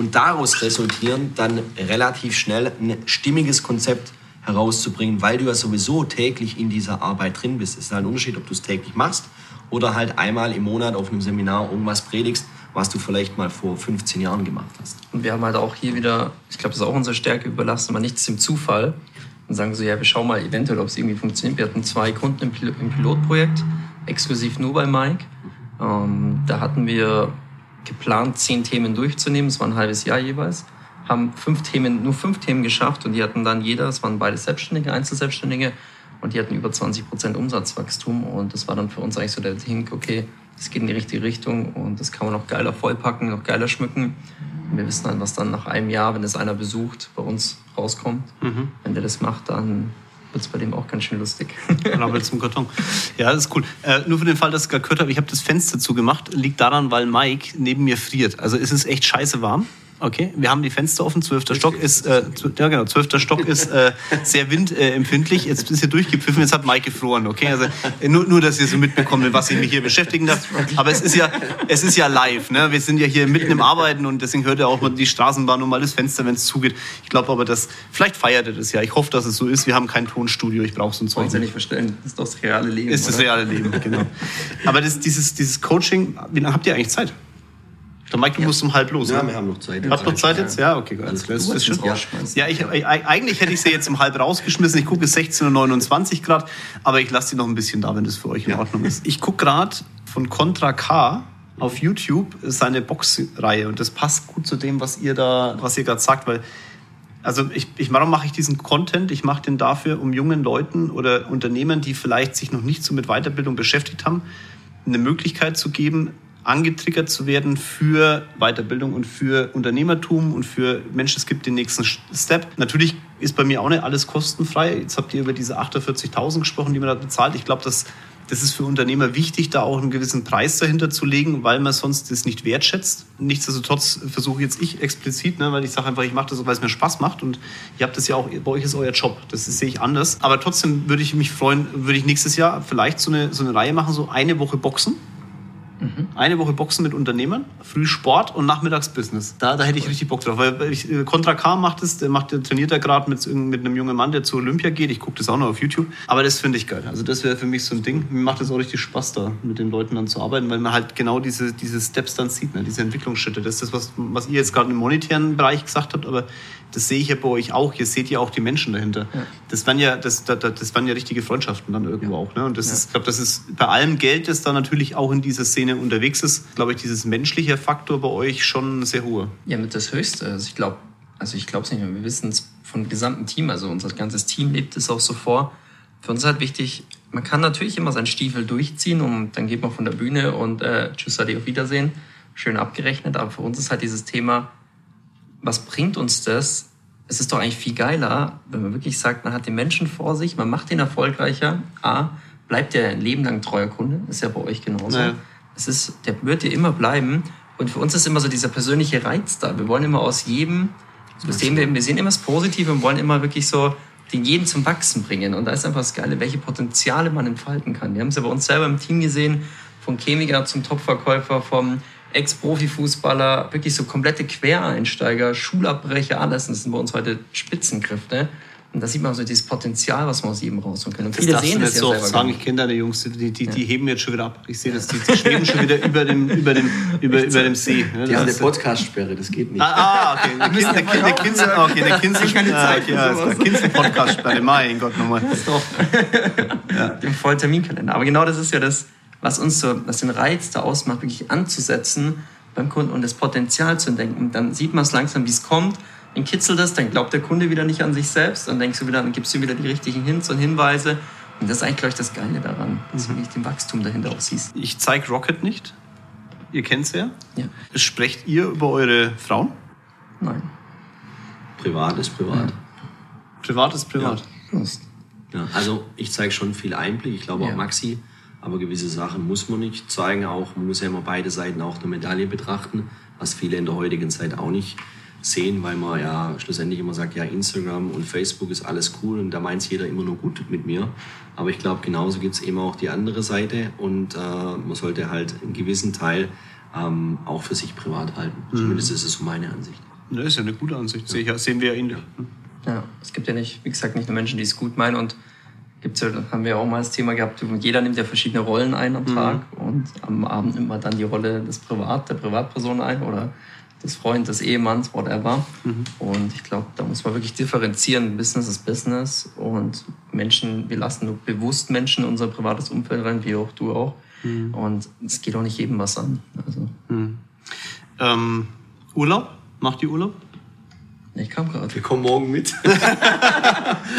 und daraus resultieren dann relativ schnell ein stimmiges Konzept herauszubringen, weil du ja sowieso täglich in dieser Arbeit drin bist. Es ist halt ein Unterschied, ob du es täglich machst oder halt einmal im Monat auf einem Seminar irgendwas predigst, was du vielleicht mal vor 15 Jahren gemacht hast. Und wir haben halt auch hier wieder, ich glaube, das ist auch unsere Stärke, überlassen aber nichts dem Zufall. Und sagen so, ja, wir schauen mal eventuell, ob es irgendwie funktioniert. Wir hatten zwei Kunden im, Pil im Pilotprojekt, exklusiv nur bei Mike. Ähm, da hatten wir geplant, zehn Themen durchzunehmen. Es war ein halbes Jahr jeweils. Haben fünf Themen, nur fünf Themen geschafft und die hatten dann jeder, es waren beide Selbstständige, Einzelselbstständige, und die hatten über 20 Prozent Umsatzwachstum. Und das war dann für uns eigentlich so der Hink, okay, das geht in die richtige Richtung und das kann man noch geiler vollpacken, noch geiler schmücken. Und wir wissen dann, was dann nach einem Jahr, wenn es einer besucht, bei uns rauskommt. Mhm. Wenn der das macht, dann wird es bei dem auch ganz schön lustig. Rabbel zum Karton. Ja, das ist cool. Äh, nur für den Fall, dass ich gerade gehört habe, ich habe das Fenster zugemacht, liegt daran, weil Mike neben mir friert. Also es ist echt scheiße warm. Okay, wir haben die Fenster offen. Zwölfter Stock ist, äh, ja genau, zwölfter Stock ist äh, sehr windempfindlich. Jetzt ist hier durchgepfiffen. Jetzt hat Mike gefroren. Okay, also äh, nur, nur, dass ihr so mitbekommt, mit was ich mich hier beschäftigen darf. Aber es ist ja, es ist ja live. Ne? Wir sind ja hier mitten im Arbeiten und deswegen hört ihr auch mal die Straßenbahn und mal das Fenster, wenn es zugeht. Ich glaube aber, dass vielleicht feiert ihr das ja. Ich hoffe, dass es so ist. Wir haben kein Tonstudio. Ich brauche so ein Zeug. Wollen Sie nicht verstellen. Das ist doch das reale Leben. Ist das reale Leben, genau. Aber das, dieses, dieses Coaching, wie lange habt ihr eigentlich Zeit? Der Mike, du ja. musst um halb los. Ja, ne? wir haben noch Zeit. Habt noch Zeit jetzt? Ja, okay, alles klar. Das ist schon. Ja, ich, eigentlich hätte ich sie jetzt um halb rausgeschmissen. Ich gucke, es ist 16.29 Uhr Grad, aber ich lasse sie noch ein bisschen da, wenn das für euch in ja. Ordnung ist. Ich gucke gerade von Contra K auf YouTube seine Boxreihe und das passt gut zu dem, was ihr da, was ihr gerade sagt, weil also ich, ich, warum mache ich diesen Content? Ich mache den dafür, um jungen Leuten oder Unternehmern, die vielleicht sich noch nicht so mit Weiterbildung beschäftigt haben, eine Möglichkeit zu geben, angetriggert zu werden für Weiterbildung und für Unternehmertum und für Menschen, es gibt den nächsten Step. Natürlich ist bei mir auch nicht alles kostenfrei. Jetzt habt ihr über diese 48.000 gesprochen, die man da bezahlt. Ich glaube, das, das ist für Unternehmer wichtig, da auch einen gewissen Preis dahinter zu legen, weil man sonst das nicht wertschätzt. Nichtsdestotrotz versuche jetzt ich explizit, ne, weil ich sage einfach, ich mache das, weil es mir Spaß macht und ihr habt das ja auch, bei euch ist euer Job, das sehe ich anders. Aber trotzdem würde ich mich freuen, würde ich nächstes Jahr vielleicht so eine, so eine Reihe machen, so eine Woche Boxen Mhm. Eine Woche Boxen mit Unternehmern, früh Sport und nachmittags Business. Da, da hätte ich richtig Bock drauf. Weil ich, äh, Contra K macht es, der, macht, der trainiert da gerade mit, mit einem jungen Mann, der zur Olympia geht. Ich gucke das auch noch auf YouTube. Aber das finde ich geil. Also das wäre für mich so ein Ding. Mir macht es auch richtig Spaß, da mit den Leuten dann zu arbeiten, weil man halt genau diese, diese Steps dann sieht, ne? diese Entwicklungsschritte. Das ist das, was, was ihr jetzt gerade im monetären Bereich gesagt habt, aber das sehe ich ja bei euch auch. Ihr seht ja auch die Menschen dahinter. Ja. Das waren ja, das, das, das waren ja richtige Freundschaften dann irgendwo ja. auch. Ne? Und das ja. ist, ich glaube, das ist bei allem Geld, das da natürlich auch in dieser Szene unterwegs ist, glaube ich, dieses menschliche Faktor bei euch schon sehr hohe. Ja, mit das Höchste. Also ich glaube, also ich glaube es nicht mehr. Wir wissen es vom gesamten Team. Also unser ganzes Team lebt es auch so vor. Für uns ist halt wichtig, man kann natürlich immer seinen Stiefel durchziehen und dann geht man von der Bühne und äh, tschüss, Adi, auf Wiedersehen. Schön abgerechnet. Aber für uns ist halt dieses Thema, was bringt uns das? Es ist doch eigentlich viel geiler, wenn man wirklich sagt, man hat den Menschen vor sich, man macht ihn erfolgreicher. A, bleibt der ein Leben lang treuer Kunde, ist ja bei euch genauso. Naja. Es ist, der wird dir immer bleiben. Und für uns ist immer so dieser persönliche Reiz da. Wir wollen immer aus jedem, so sehen wir, wir sehen immer das Positive und wollen immer wirklich so den jeden zum Wachsen bringen. Und da ist einfach das Geile, welche Potenziale man entfalten kann. Wir haben es ja bei uns selber im Team gesehen, vom Chemiker zum Topverkäufer, vom Ex-Profifußballer, wirklich so komplette Quereinsteiger, Schulabbrecher, alles. das sind bei uns heute Spitzenkräfte. Und da sieht man so dieses Potenzial, was man aus jedem rausholen kann. Und das viele sehen das ja so selber sagen. Ich kenne deine Jungs, die, die, die heben jetzt schon wieder ab. Ich sehe das, die, die schweben schon wieder über dem, über dem, über, über dem See. Ne? Die haben eine Podcast-Sperre, das geht nicht. Ah, ah okay. Eine Kind, eine, eine, Kinzel, okay, eine Kinzel, keine Zeit ja, okay, ja, Kinzel Podcast-Sperre. Mein Gott nochmal. Das ist doch ja. dem vollen Terminkalender. Aber genau das ist ja das, was uns so, was den Reiz da ausmacht, wirklich anzusetzen beim Kunden und das Potenzial zu entdecken. Dann sieht man es langsam, wie es kommt, dann kitzelt es, dann glaubt der Kunde wieder nicht an sich selbst, dann denkst du wieder, dann gibst du wieder die richtigen Hints und Hinweise. Und das ist eigentlich, glaube ich, das Geile daran, dass du mhm. wirklich den Wachstum dahinter auch siehst. Ich zeige Rocket nicht. Ihr kennt es ja. ja. Sprecht ihr über eure Frauen? Nein. Privat ist privat. Ja. Privat ist privat. Ja. ja also ich zeige schon viel Einblick. Ich glaube auch Maxi aber gewisse Sachen muss man nicht zeigen. Auch, man muss ja immer beide Seiten auch der Medaille betrachten, was viele in der heutigen Zeit auch nicht sehen, weil man ja schlussendlich immer sagt, ja, Instagram und Facebook ist alles cool und da meint jeder immer nur gut mit mir. Aber ich glaube, genauso gibt es eben auch die andere Seite und äh, man sollte halt einen gewissen Teil ähm, auch für sich privat halten. Mhm. Zumindest ist es so meine Ansicht. Das ist ja eine gute Ansicht. Ja. Sehen wir ja in Ja, es gibt ja nicht, wie gesagt, nicht nur Menschen, die es gut meinen und gibt's ja, haben wir auch mal das Thema gehabt, jeder nimmt ja verschiedene Rollen ein am Tag und am Abend nimmt man dann die Rolle des Privat, der Privatperson ein oder des Freundes, des Ehemanns, whatever. Und ich glaube, da muss man wirklich differenzieren. Business ist Business und Menschen, wir lassen nur bewusst Menschen in unser privates Umfeld rein, wie auch du auch. Und es geht auch nicht jedem was an. Also, Ähm, Urlaub? Macht ihr Urlaub? Ich kam gerade. Wir kommen morgen mit.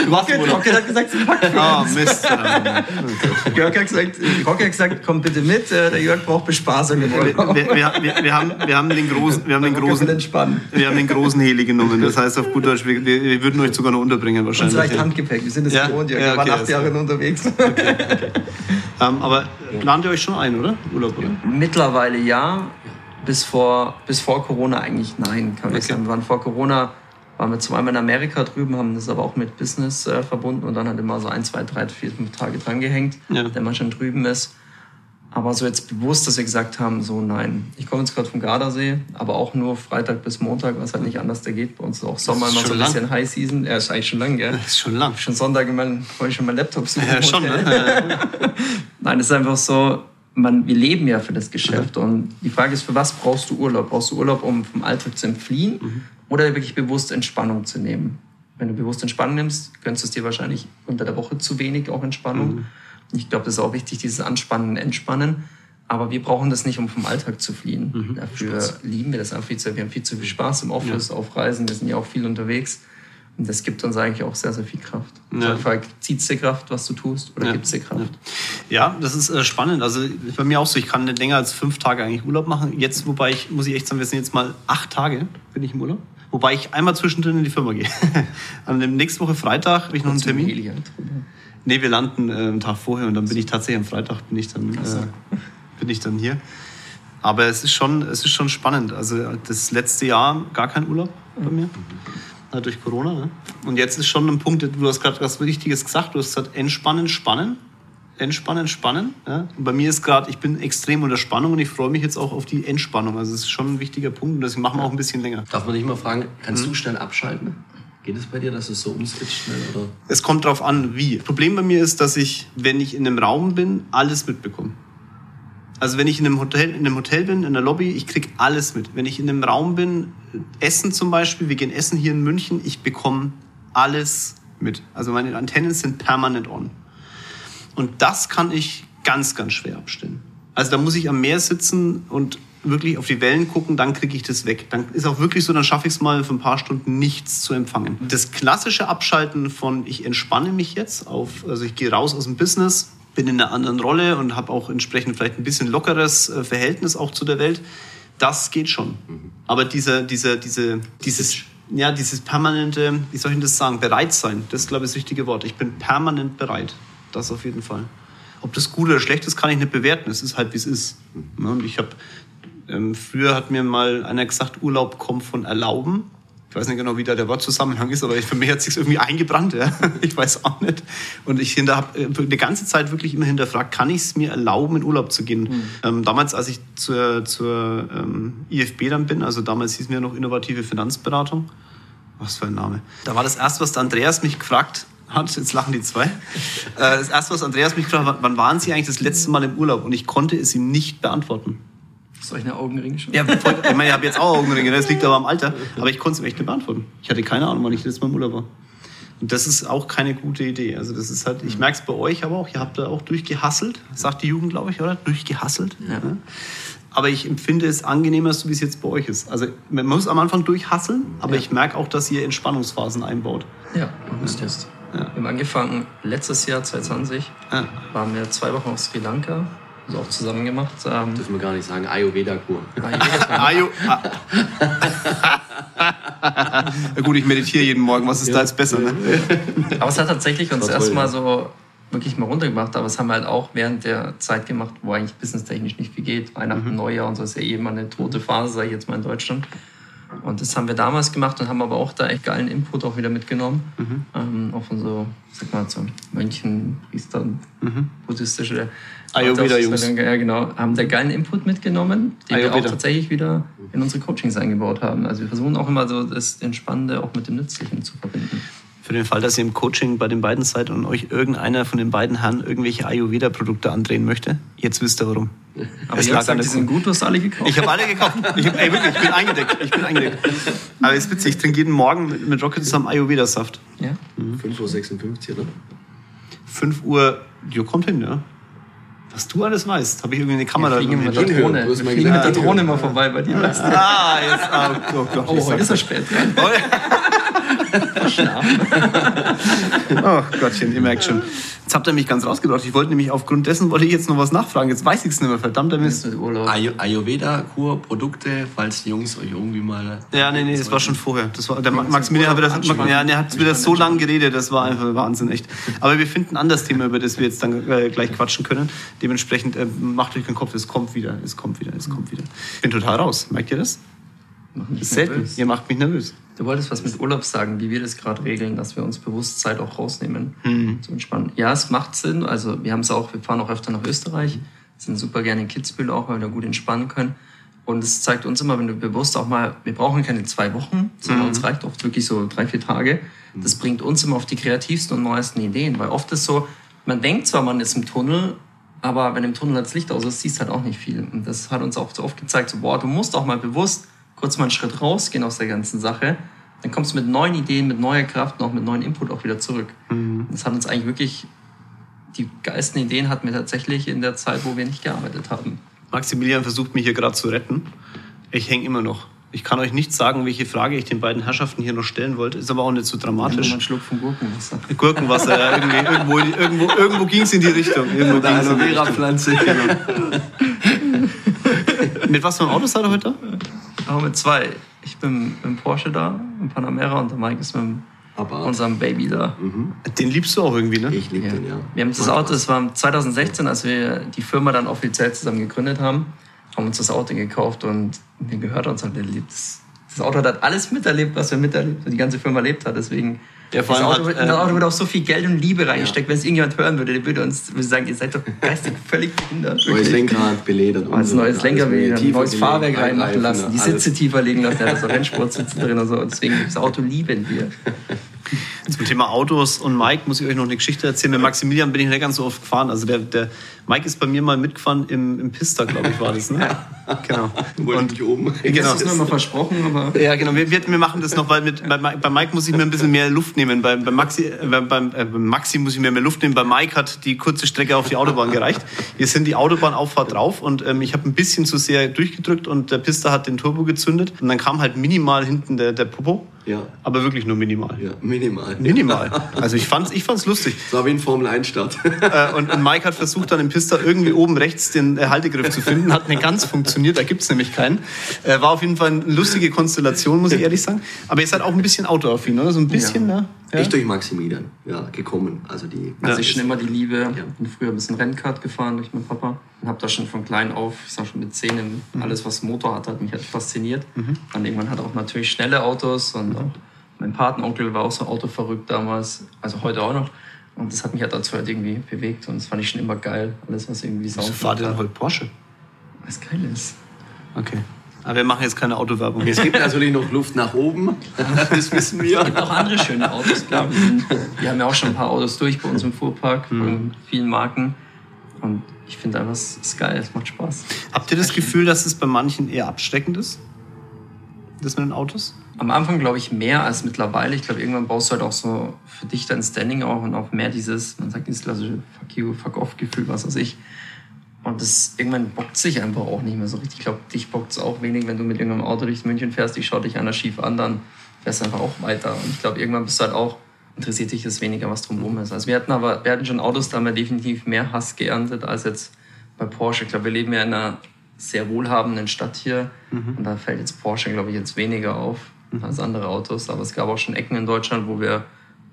Du warst im Urlaub. hat gesagt, sie packt Ah, Mist. Jörg hat gesagt, Rock hat gesagt, komm bitte mit, äh, der Jörg braucht Bespaßung wir, wir, wir, wir, haben, wir haben den großen, wir haben den großen, entspannen. wir haben den großen Heli genommen. Das heißt auf gut Deutsch, wir, wir, würden euch sogar noch unterbringen Uns wahrscheinlich. reicht ja. Handgepäck, wir sind es Ja, gewohnt, Jörg. ja, wir waren okay, acht das- Jahre unterwegs. Ähm, aber plant ihr euch schon ein, oder? Urlaub, oder? Mittlerweile ja, bis vor, bis vor Corona eigentlich nein, kann ich Okay. sagen. Wir waren vor Corona, waren wir zweimal in Amerika drüben, haben das aber auch mit Business äh, verbunden und dann halt immer so ein, zwei, drei, vier, fünf Tage dran gehängt, Ja. wenn man schon drüben ist. Aber so jetzt bewusst, dass wir gesagt haben, so nein. Ich komme jetzt gerade vom Gardasee, aber auch nur Freitag bis Montag, was halt nicht anders da geht. Bei uns ist auch Sommer ist immer so ein lang. bisschen High Season. Ja, ist eigentlich schon lang, gell? Das ist schon lang. Schon Sonntag wollte ich schon meinen Laptop suchen. Ja, schon, ne? Nein, es ist einfach so, man, wir leben ja für das Geschäft. Und die Frage ist, für was brauchst du Urlaub? Brauchst du Urlaub, um vom Alltag zu entfliehen oder wirklich bewusst Entspannung zu nehmen? Wenn du bewusst Entspannung nimmst, gönnst du es dir wahrscheinlich unter der Woche zu wenig, auch Entspannung. Ich glaube, das ist auch wichtig, dieses Anspannen, Entspannen. Aber wir brauchen das nicht, um vom Alltag zu fliehen. Dafür lieben wir das einfach viel zu. Wir haben viel zu viel Spaß im Office, auf Reisen. Wir sind ja auch viel unterwegs. Und das gibt uns eigentlich auch sehr, sehr viel Kraft. Ja. Ja. Zieht es dir Kraft, was du tust, oder Ja. gibt es dir Kraft? Ja, das ist äh, spannend. Also bei mir auch so, ich kann nicht länger als fünf Tage eigentlich Urlaub machen. Jetzt, wobei ich, muss ich echt sagen, wir sind jetzt mal acht Tage, bin ich im Urlaub. Wobei ich einmal zwischendrin in die Firma gehe. An dem nächsten Woche Freitag habe ich noch einen Termin. Drüber. Nee, wir landen äh, einen Tag vorher und dann bin ich tatsächlich am Freitag bin ich dann, äh, bin ich dann hier. Aber es ist schon, es ist schon spannend. Also das letzte Jahr gar kein Urlaub bei mir. Halt durch Corona. Ne? Und jetzt ist schon ein Punkt, du hast gerade was Wichtiges gesagt, du hast gesagt, entspannen, spannen. Entspannen, spannen. Ja? Bei mir ist gerade, ich bin extrem unter Spannung und ich freue mich jetzt auch auf die Entspannung. Also es ist schon ein wichtiger Punkt und deswegen machen wir auch ein bisschen länger. Darf man dich mal fragen, kannst Hm? du schnell abschalten? Geht es bei dir, dass es so umswitcht schnell? Oder? Es kommt drauf an, wie. Problem bei mir ist, dass ich, wenn ich in einem Raum bin, alles mitbekomme. Also wenn ich in einem Hotel, in einem Hotel bin, in der Lobby, ich krieg alles mit. Wenn ich in einem Raum bin, Essen zum Beispiel, wir gehen essen hier in München, ich bekomme alles mit. Also meine Antennen sind permanent on. Und das kann ich ganz, ganz schwer abstellen. Also da muss ich am Meer sitzen und wirklich auf die Wellen gucken, dann kriege ich das weg. Dann ist auch wirklich so, dann schaffe ich es mal für ein paar Stunden nichts zu empfangen. Das klassische Abschalten von ich entspanne mich jetzt auf, also ich gehe raus aus dem Business, bin in einer anderen Rolle und habe auch entsprechend vielleicht ein bisschen lockeres äh, Verhältnis auch zu der Welt. Das geht schon. Aber dieser, dieser, diese, dieses, ja, dieses permanente, wie soll ich denn das sagen, bereit sein, das ist, glaube ich, das wichtige Wort. Ich bin permanent bereit. Das auf jeden Fall. Ob das gut oder schlecht ist, kann ich nicht bewerten. Es ist halt, wie es ist. Ja, und ich habe, ähm, früher hat mir mal einer gesagt, Urlaub kommt von erlauben. Ich weiß nicht genau, wie da der Wortzusammenhang ist, aber für mich hat sich irgendwie eingebrannt. Ja? Ich weiß auch nicht. Und ich habe eine ganze Zeit wirklich immer hinterfragt, kann ich es mir erlauben, in Urlaub zu gehen? Ähm, damals, als ich zur, zur ähm, IFB dann bin, also damals hieß mir noch innovative Finanzberatung. Was für ein Name. Da war das erste, was der Andreas mich gefragt hat, jetzt lachen die zwei. Äh, Das erste, was Andreas mich gefragt hat, wann waren Sie eigentlich das letzte Mal im Urlaub? Und ich konnte es ihm nicht beantworten. Solche Augenringe schon? Ja, voll, ich meine, ich habe jetzt auch Augenringe, das liegt aber am Alter. Aber ich konnte es ihm echt nicht beantworten. Ich hatte keine Ahnung, wann ich das Mal im Urlaub war. Und das ist auch keine gute Idee. Also das ist halt, ich merke es bei euch aber auch, ihr habt da auch durchgehasselt, sagt die Jugend, glaube ich, oder? Durchgehasselt. Ja. Aber ich empfinde es angenehmer, so wie es jetzt bei euch ist. Also man muss am Anfang durchhasseln, aber ich merke auch, dass ihr Entspannungsphasen einbaut. Ja, bewusst. Ja. Wir haben angefangen letztes Jahr, 2020, Ja. waren wir zwei Wochen auf Sri Lanka, also auch zusammen gemacht. Ähm, Dürfen wir gar nicht sagen, Ayurveda-Kur. Ayo. Ah. Ja, gut, ich meditiere jeden Morgen. Was ist da jetzt besser? Ne? Aber es hat tatsächlich uns erstmal ja. so wirklich mal runtergebracht, aber es haben wir halt auch während der Zeit gemacht, wo eigentlich businesstechnisch nicht viel geht. Weihnachten, Mhm. Neujahr und so ist ja eh immer eine tote Phase, sage ich jetzt mal in Deutschland. Und das haben wir damals gemacht und haben aber auch da echt geilen Input auch wieder mitgenommen. Mhm. Ähm, auch von so, sag mal, so Mönchen, Priestern, buddhistische Mhm. Ayurveda-Jungs. Ja, genau. Haben da geilen Input mitgenommen, den wir auch Ayurveda. tatsächlich wieder in unsere Coachings eingebaut haben. Also wir versuchen auch immer so das Entspannende auch mit dem Nützlichen zu verbinden. Für den Fall, dass ihr im Coaching bei den beiden seid und euch irgendeiner von den beiden Herren irgendwelche Ayurveda-Produkte andrehen möchte, jetzt wisst ihr warum. Aber es ihr habt gesagt, die sind gut, du hast alle gekauft. Ich habe alle gekauft. Ich, hab, ey, wirklich, ich bin eingedeckt. Ich bin eingedeckt. Aber ist witzig, ich trinke jeden Morgen mit, mit Rocket zusammen Ayurveda-Saft. Ja. Mhm. 5.56 Uhr, oder? 5 Uhr, jo, kommt hin, ja. Was du alles weißt, habe ich irgendwie eine Kamera. Wir fliegen mit der Drohne, wir fliegen mit der Drohne mal vorbei bei dir. Ah, jetzt, ah, oh Gott. Oh, heute ist er spät dran. Oh Gottchen, ihr merkt schon. Jetzt habt ihr mich ganz rausgebracht. Ich wollte nämlich aufgrund dessen, wollte ich jetzt noch was nachfragen. Jetzt weiß ich es nicht mehr. Verdammter Mist. Ayurveda-Kur, Produkte, falls die Jungs euch irgendwie mal... Ja, nee, nee, das war schon vorher. Das war, der Maximilian hat wieder, ja, der hat wieder so lange geredet. Das war einfach Wahnsinn, echt. Aber wir finden ein anderes Thema, über das wir jetzt dann äh, gleich quatschen können. Dementsprechend äh, macht euch keinen Kopf. Es kommt wieder, es kommt wieder, es kommt wieder. Ich bin total raus. Merkt ihr das? Das ist selten. Ihr macht mich nervös. Du wolltest was mit Urlaub sagen, wie wir das gerade regeln, dass wir uns bewusst Zeit auch rausnehmen mhm. zum Entspannen. Ja, es macht Sinn. Also wir haben es auch, wir fahren auch öfter nach Österreich, sind super gerne in Kitzbühel auch, weil wir da gut entspannen können. Und es zeigt uns immer, wenn du bewusst auch mal, wir brauchen keine zwei Wochen, sondern mhm. uns reicht oft wirklich so drei, vier Tage. Das bringt uns immer auf die kreativsten und neuesten Ideen, weil oft ist so, man denkt zwar, man ist im Tunnel, aber wenn im Tunnel das Licht aus ist, siehst du halt auch nicht viel. Und das hat uns auch so oft gezeigt, so, boah, du musst auch mal bewusst kurz mal einen Schritt rausgehen aus der ganzen Sache, dann kommst du mit neuen Ideen, mit neuer Kraft und auch mit neuen Input auch wieder zurück. Mhm. Das hat uns eigentlich wirklich, die geilsten Ideen hatten wir tatsächlich in der Zeit, wo wir nicht gearbeitet haben. Maximilian versucht mich hier gerade zu retten. Ich hänge immer noch. Ich kann euch nicht sagen, welche Frage ich den beiden Herrschaften hier noch stellen wollte. Ist aber auch nicht so dramatisch. Nur einen Schluck von Gurkenwasser. Gurkenwasser, ja, irgendwie, irgendwo, irgendwo, irgendwo ging es in die Richtung. Irgendwo ging es in die Pflanze. Mit was für einem Auto seid ihr heute Aber mit zwei. Ich bin mit dem Porsche da, im Panamera und der Mike ist mit dem aber unserem Baby da. Mhm. Den liebst du auch irgendwie, ne? Ich liebe ja. den, ja. Wir haben das Auto, das war 2016, als wir die Firma dann offiziell zusammen gegründet haben, haben uns das Auto gekauft und mir gehört uns halt, das, das Auto hat alles miterlebt, was wir miterlebt, die ganze Firma erlebt hat. Deswegen allem das Auto, hat, äh, das Auto wird auch so viel Geld und Liebe reingesteckt. Ja. Wenn es irgendjemand hören würde, der würde uns würde sagen, ihr seid doch geistig völlig behindert. Neues Lenkrad beledert. Und so. neues Lenkrad beledert, neues Fahrwerk reinmachen lassen, die Sitze tiefer legen lassen, da ist so Rennsportsitze drin und so. Deswegen das Auto lieben wir. Zum Thema Autos und Mike muss ich euch noch eine Geschichte erzählen. Mit Maximilian bin ich nicht ganz so oft gefahren. Also der, der Mike ist bei mir mal mitgefahren im, im Pista, glaube ich, war das. Ne? genau. Und ich oben. Genau. Das ist noch mal versprochen, aber. Ja, genau. Wir, wir, machen das noch, weil mit, bei, bei Mike muss ich mir ein bisschen mehr Luft nehmen. Bei, bei, Maxi, äh, bei, bei Maxi muss ich mir mehr Luft nehmen. Bei Mike hat die kurze Strecke auf die Autobahn gereicht. Hier sind die Autobahnauffahrt drauf und ähm, ich habe ein bisschen zu sehr durchgedrückt und der Pista hat den Turbo gezündet. Und dann kam halt minimal hinten der, der Popo. Ja. Aber wirklich nur minimal. Ja, minimal. Minimal. Also ich fand's, ich fand's lustig. Das war wie ein Formel-1-Start. Äh, und, und Mike hat versucht, dann im Pista irgendwie oben rechts den äh, Haltegriff zu finden. Hat nicht ganz funktioniert, da gibt's nämlich keinen. Äh, war auf jeden Fall eine lustige Konstellation, muss ich ehrlich sagen. Aber ihr seid auch ein bisschen autoaffin, oder? So ein bisschen, ja. ne? Ja? Ich durch Maximilian, ja, gekommen. Also die. Also ich schon immer die Liebe. Ja. Bin früher ein bisschen Rennkart gefahren durch meinen Papa. Und habe da schon von klein auf, ich sag schon mit zehn, mhm. alles was Motor hat, hat mich halt fasziniert. Mhm. Dann irgendwann hat auch natürlich schnelle Autos und mhm. mein Patenonkel war auch so autoverrückt damals, also heute auch noch. Und das hat mich halt dazu halt irgendwie bewegt und das fand ich schon immer geil. Alles, was irgendwie Sound Wieso fahrt ihr denn heute Porsche? Was geil ist. Okay. Aber wir machen jetzt keine Autowerbung. Es gibt natürlich noch Luft nach oben, das wissen wir. Es gibt auch andere schöne Autos, klar. Wir, haben ja auch schon ein paar Autos durch bei uns im Fuhrpark mhm. von vielen Marken. Und ich finde einfach, es ist geil, es macht Spaß. Habt ihr das Gefühl, dass es bei manchen eher abschreckend ist? Das mit den Autos? Am Anfang glaube ich mehr als mittlerweile. Ich glaube, irgendwann baust du halt auch so für dich dein Standing auf und auch mehr dieses, man sagt dieses klassische Fuck you, Fuck off Gefühl, was weiß ich. Und das irgendwann bockt sich einfach auch nicht mehr so richtig. Ich glaube, dich bockt es auch wenig, wenn du mit irgendeinem Auto durch München fährst, ich schaue dich einer schief an, dann fährst du einfach auch weiter. Und ich glaube, irgendwann bist du halt auch, interessiert dich das weniger, was drumherum ist. Also wir hatten aber, wir hatten schon Autos, da haben wir definitiv mehr Hass geerntet als jetzt bei Porsche. Ich glaube, wir leben ja in einer sehr wohlhabenden Stadt hier. Mhm. Und da fällt jetzt Porsche, glaube ich, jetzt weniger auf mhm. als andere Autos. Aber es gab auch schon Ecken in Deutschland, wo wir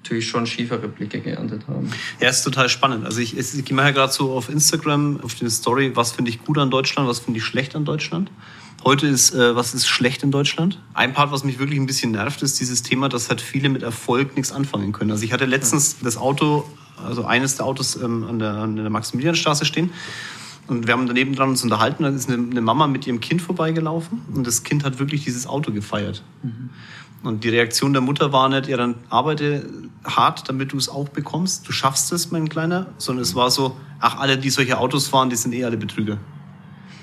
natürlich schon schiefere Blicke geerntet haben. Ja, ist total spannend. Also ich, ich, ich mache ja gerade so auf Instagram, auf die Story, was finde ich gut an Deutschland, was finde ich schlecht an Deutschland. Heute ist, äh, was ist schlecht in Deutschland? Ein Part, was mich wirklich ein bisschen nervt, ist dieses Thema, dass halt viele mit Erfolg nichts anfangen können. Also ich hatte letztens das Auto, also eines der Autos ähm, an der, an der Maximilianstraße stehen und wir haben daneben dran uns unterhalten, dann ist eine, eine, Mama mit ihrem Kind vorbeigelaufen und das Kind hat wirklich dieses Auto gefeiert. Mhm. Und die Reaktion der Mutter war nicht, ja, dann arbeite hart, damit du es auch bekommst. Du schaffst es, mein Kleiner. Sondern es war so, ach, alle, die solche Autos fahren, die sind eh alle Betrüger.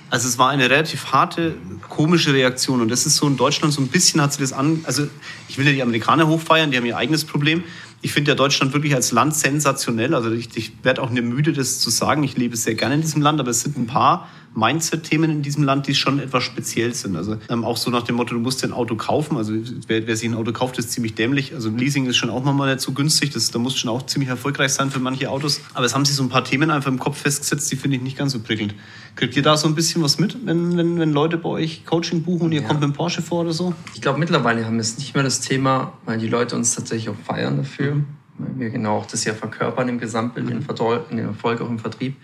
Also es war eine relativ harte, komische Reaktion. Und das ist so in Deutschland so ein bisschen hat sie das an. Also ich will ja die Amerikaner hochfeiern, die haben ihr eigenes Problem. Ich finde ja Deutschland wirklich als Land sensationell. Also ich, ich werde auch nicht müde, das zu sagen. Ich lebe sehr gerne in diesem Land, aber es sind ein paar Mindset-Themen in diesem Land, die schon etwas speziell sind. Also ähm, auch so nach dem Motto, du musst dir ein Auto kaufen. Also wer, wer sich ein Auto kauft, ist ziemlich dämlich. Also Leasing ist schon auch mal nicht so günstig. Das, da muss schon auch ziemlich erfolgreich sein für manche Autos. Aber es haben sich so ein paar Themen einfach im Kopf festgesetzt, die finde ich nicht ganz so prickelnd. Kriegt ihr da so ein bisschen was mit, wenn, wenn, wenn Leute bei euch Coaching buchen und ihr ja. kommt mit dem Porsche vor oder so? Ich glaube, mittlerweile haben wir es nicht mehr das Thema, weil die Leute uns tatsächlich auch feiern dafür. Mhm. Weil wir genau auch das ja verkörpern im Gesamtbild, mhm. in den Erfolg auch im Vertrieb.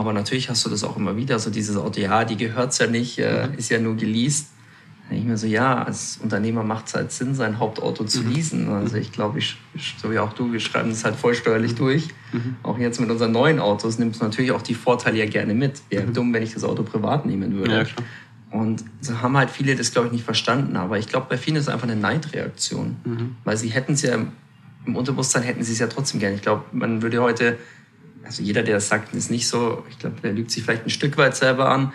Aber natürlich hast du das auch immer wieder, so dieses Auto, ja, die gehört es ja nicht, äh, mhm. ist ja nur geleast. Da denke ich mir so, ja, als Unternehmer macht es halt Sinn, sein Hauptauto zu mhm. leasen. Also ich glaube, ich, so wie auch du, wir schreiben das halt vollsteuerlich mhm. durch. Mhm. Auch jetzt mit unseren neuen Autos nimmst du natürlich auch die Vorteile ja gerne mit. Wäre mhm. dumm, wenn ich das Auto privat nehmen würde. Ja, und so haben halt viele das, glaube ich, nicht verstanden. Aber ich glaube, bei vielen ist es einfach eine Neidreaktion. Mhm. Weil sie hätten es ja, im Unterbewusstsein hätten sie es ja trotzdem gerne. Ich glaube, man würde heute also jeder, der das sagt, ist nicht so. Ich glaube, der lügt sich vielleicht ein Stück weit selber an.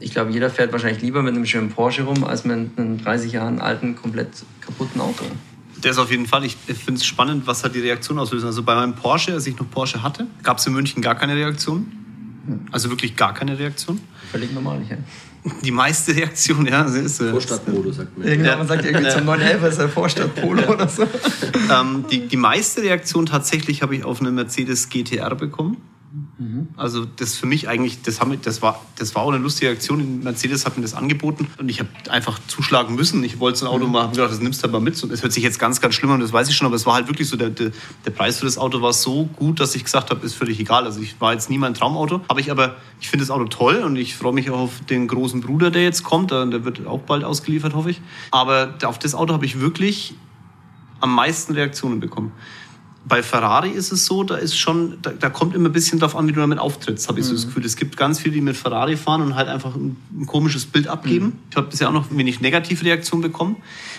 Ich glaube, jeder fährt wahrscheinlich lieber mit einem schönen Porsche rum, als mit einem 30 Jahren alten, komplett kaputten Auto. Das auf jeden Fall. Ich finde es spannend, was hat die Reaktion auslösen. Also bei meinem Porsche, als ich noch Porsche hatte, gab es in München gar keine Reaktion. Also wirklich gar keine Reaktion. Völlig normal, ja. Die meiste Reaktion, ja, ist. Äh, Vorstadtpolo, sagt man. Ja, genau, man sagt irgendwie zum 911 ist der Vorstadtpolo oder so. ähm, die, die meiste Reaktion tatsächlich habe ich auf eine Mercedes GTR bekommen. Mhm. Also das für mich eigentlich, das, haben, das, war, das war auch eine lustige Aktion. Mercedes hat mir das angeboten und ich habe einfach zuschlagen müssen. Ich wollte so ein Auto mhm. machen, gedacht, das nimmst du aber mit. Und das hört sich jetzt ganz, ganz schlimm an, das weiß ich schon, aber es war halt wirklich so, der, der, der Preis für das Auto war so gut, dass ich gesagt habe, ist völlig egal. Also ich war jetzt nie mein Traumauto, habe ich aber, ich finde das Auto toll und ich freue mich auch auf den großen Bruder, der jetzt kommt. Der wird auch bald ausgeliefert, hoffe ich. Aber auf das Auto habe ich wirklich am meisten Reaktionen bekommen bei Ferrari ist es so, da ist schon, da, da kommt immer ein bisschen drauf an, wie du damit auftrittst, habe ich mhm. so das mhm. Gefühl. Es gibt ganz viele, die mit Ferrari fahren und halt einfach ein, ein komisches Bild abgeben. Mhm. Ich habe bisher auch noch wenig Negativreaktion bekommen.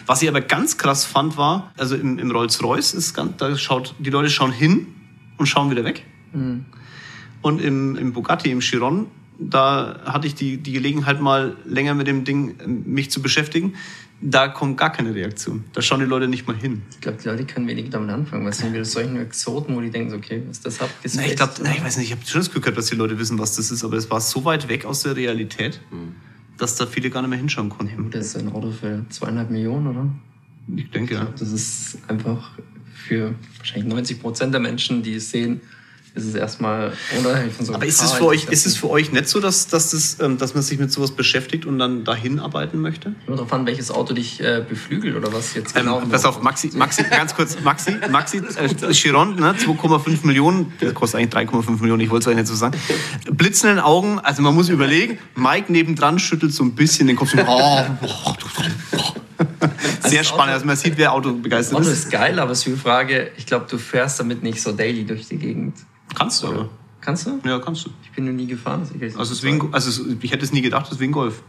Was ich aber ganz krass fand, war, also im, im Rolls-Royce ist ganz, da schaut, die Leute schauen hin und schauen wieder weg. Mhm. Und im, im Bugatti, im Chiron, da hatte ich die, die Gelegenheit, mal länger mit dem Ding äh, mich zu beschäftigen da kommt gar keine Reaktion. Da schauen die Leute nicht mal hin. Ich glaube, die Leute können wenig damit anfangen. Was sind wir solchen Exoten, wo die denken, okay, was ist das Nein, ich glaube, ich weiß nicht, ich habe schon das Glück gehabt, dass die Leute wissen, was das ist, aber es war so weit weg aus der Realität, mhm. dass da viele gar nicht mehr hinschauen konnten. Ja, das ist ein Auto für zweieinhalb Millionen, oder? Ich denke, ich glaub, ja. Das ist einfach für wahrscheinlich 90 Prozent der Menschen, die es sehen, ist es erstmal ohne von so Aber ist es für euch, ist es für euch nicht so, dass, dass, das, ähm, dass man sich mit sowas beschäftigt und dann dahin arbeiten möchte? Nur darauf an, welches Auto dich äh, beflügelt oder was jetzt genau. Ähm, pass auf, Maxi, Maxi, ganz kurz, Maxi, Maxi, äh, Chiron, ne, 2,5 Millionen, das kostet eigentlich 3,5 Millionen, ich wollte es euch nicht so sagen. Blitzenden Augen, also man muss überlegen, Mike nebendran schüttelt so ein bisschen den Kopf. So, oh, oh, oh, Sehr also spannend. Also man sieht, wer Auto begeistert ist. Auto ist geil, aber es ist die Frage, ich glaube, du fährst damit nicht so daily durch die Gegend. Kannst du, aber. Kannst du? Ja, kannst du. Ich bin noch nie gefahren. Also, deswegen, also ich hätte es nie gedacht, deswegen Golf.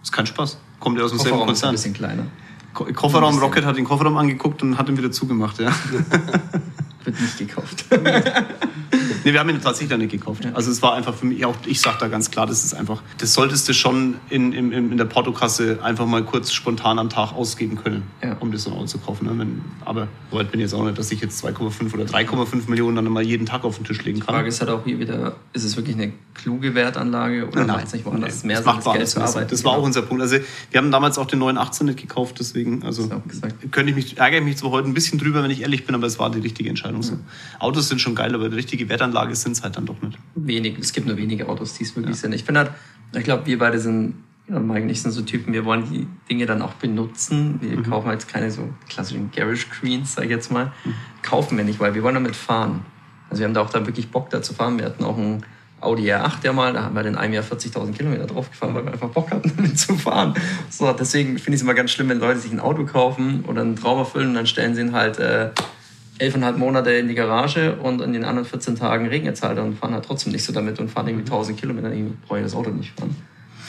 Das ist kein Spaß. Kommt ja aus dem selben Konzern. Ist ein bisschen kleiner. Kofferraum Rocket hat den Kofferraum angeguckt und hat ihn wieder zugemacht, ja. Wird nicht gekauft. nee, wir haben ihn tatsächlich dann nicht gekauft. Also es war einfach für mich auch, ich sage da ganz klar, das ist einfach, das solltest du schon in, in, in der Portokasse einfach mal kurz spontan am Tag ausgeben können, ja. um das so zu kaufen. Ne? Wenn, aber so weit bin ich jetzt auch nicht, dass ich jetzt 2,5 oder 3,5 Millionen dann mal jeden Tag auf den Tisch legen kann. Die Frage ist halt auch hier wieder, ist es wirklich eine kluge Wertanlage oder macht es nicht woanders mehr Sinn, das Geld zu arbeiten? Das war auch unser Punkt. Also wir haben damals auch den neuen 18 nicht gekauft, deswegen, also könnte ich mich, ärgere ich mich zwar heute ein bisschen drüber, wenn ich ehrlich bin, aber es war die richtige Entscheidung. So. Autos sind schon geil, aber die richtige Wertanlage sind es halt dann doch nicht. Wenig, es gibt nur wenige Autos, die es wirklich ja. sind. Ich finde halt, ich glaube, wir beide sind, ja, Mike und ich sind so Typen, wir wollen die Dinge dann auch benutzen. Wir mhm. kaufen jetzt keine so klassischen Garage Queens, sag ich jetzt mal. Mhm. Kaufen wir nicht, weil wir wollen damit fahren. Also wir haben da auch da wirklich Bock da zu fahren. Wir hatten auch einen Audi R8 ja mal, da haben wir in einem Jahr 40.000 Kilometer drauf gefahren, weil wir einfach Bock hatten, damit zu fahren. So, deswegen finde ich es immer ganz schlimm, wenn Leute sich ein Auto kaufen oder einen Traum erfüllen und dann stellen sie ihn halt äh, elfeinhalb Monate in die Garage und in den anderen 14 Tagen regnet es halt und fahren halt trotzdem nicht so damit und fahren irgendwie 1000 Kilometer. Ich brauche das Auto nicht fahren.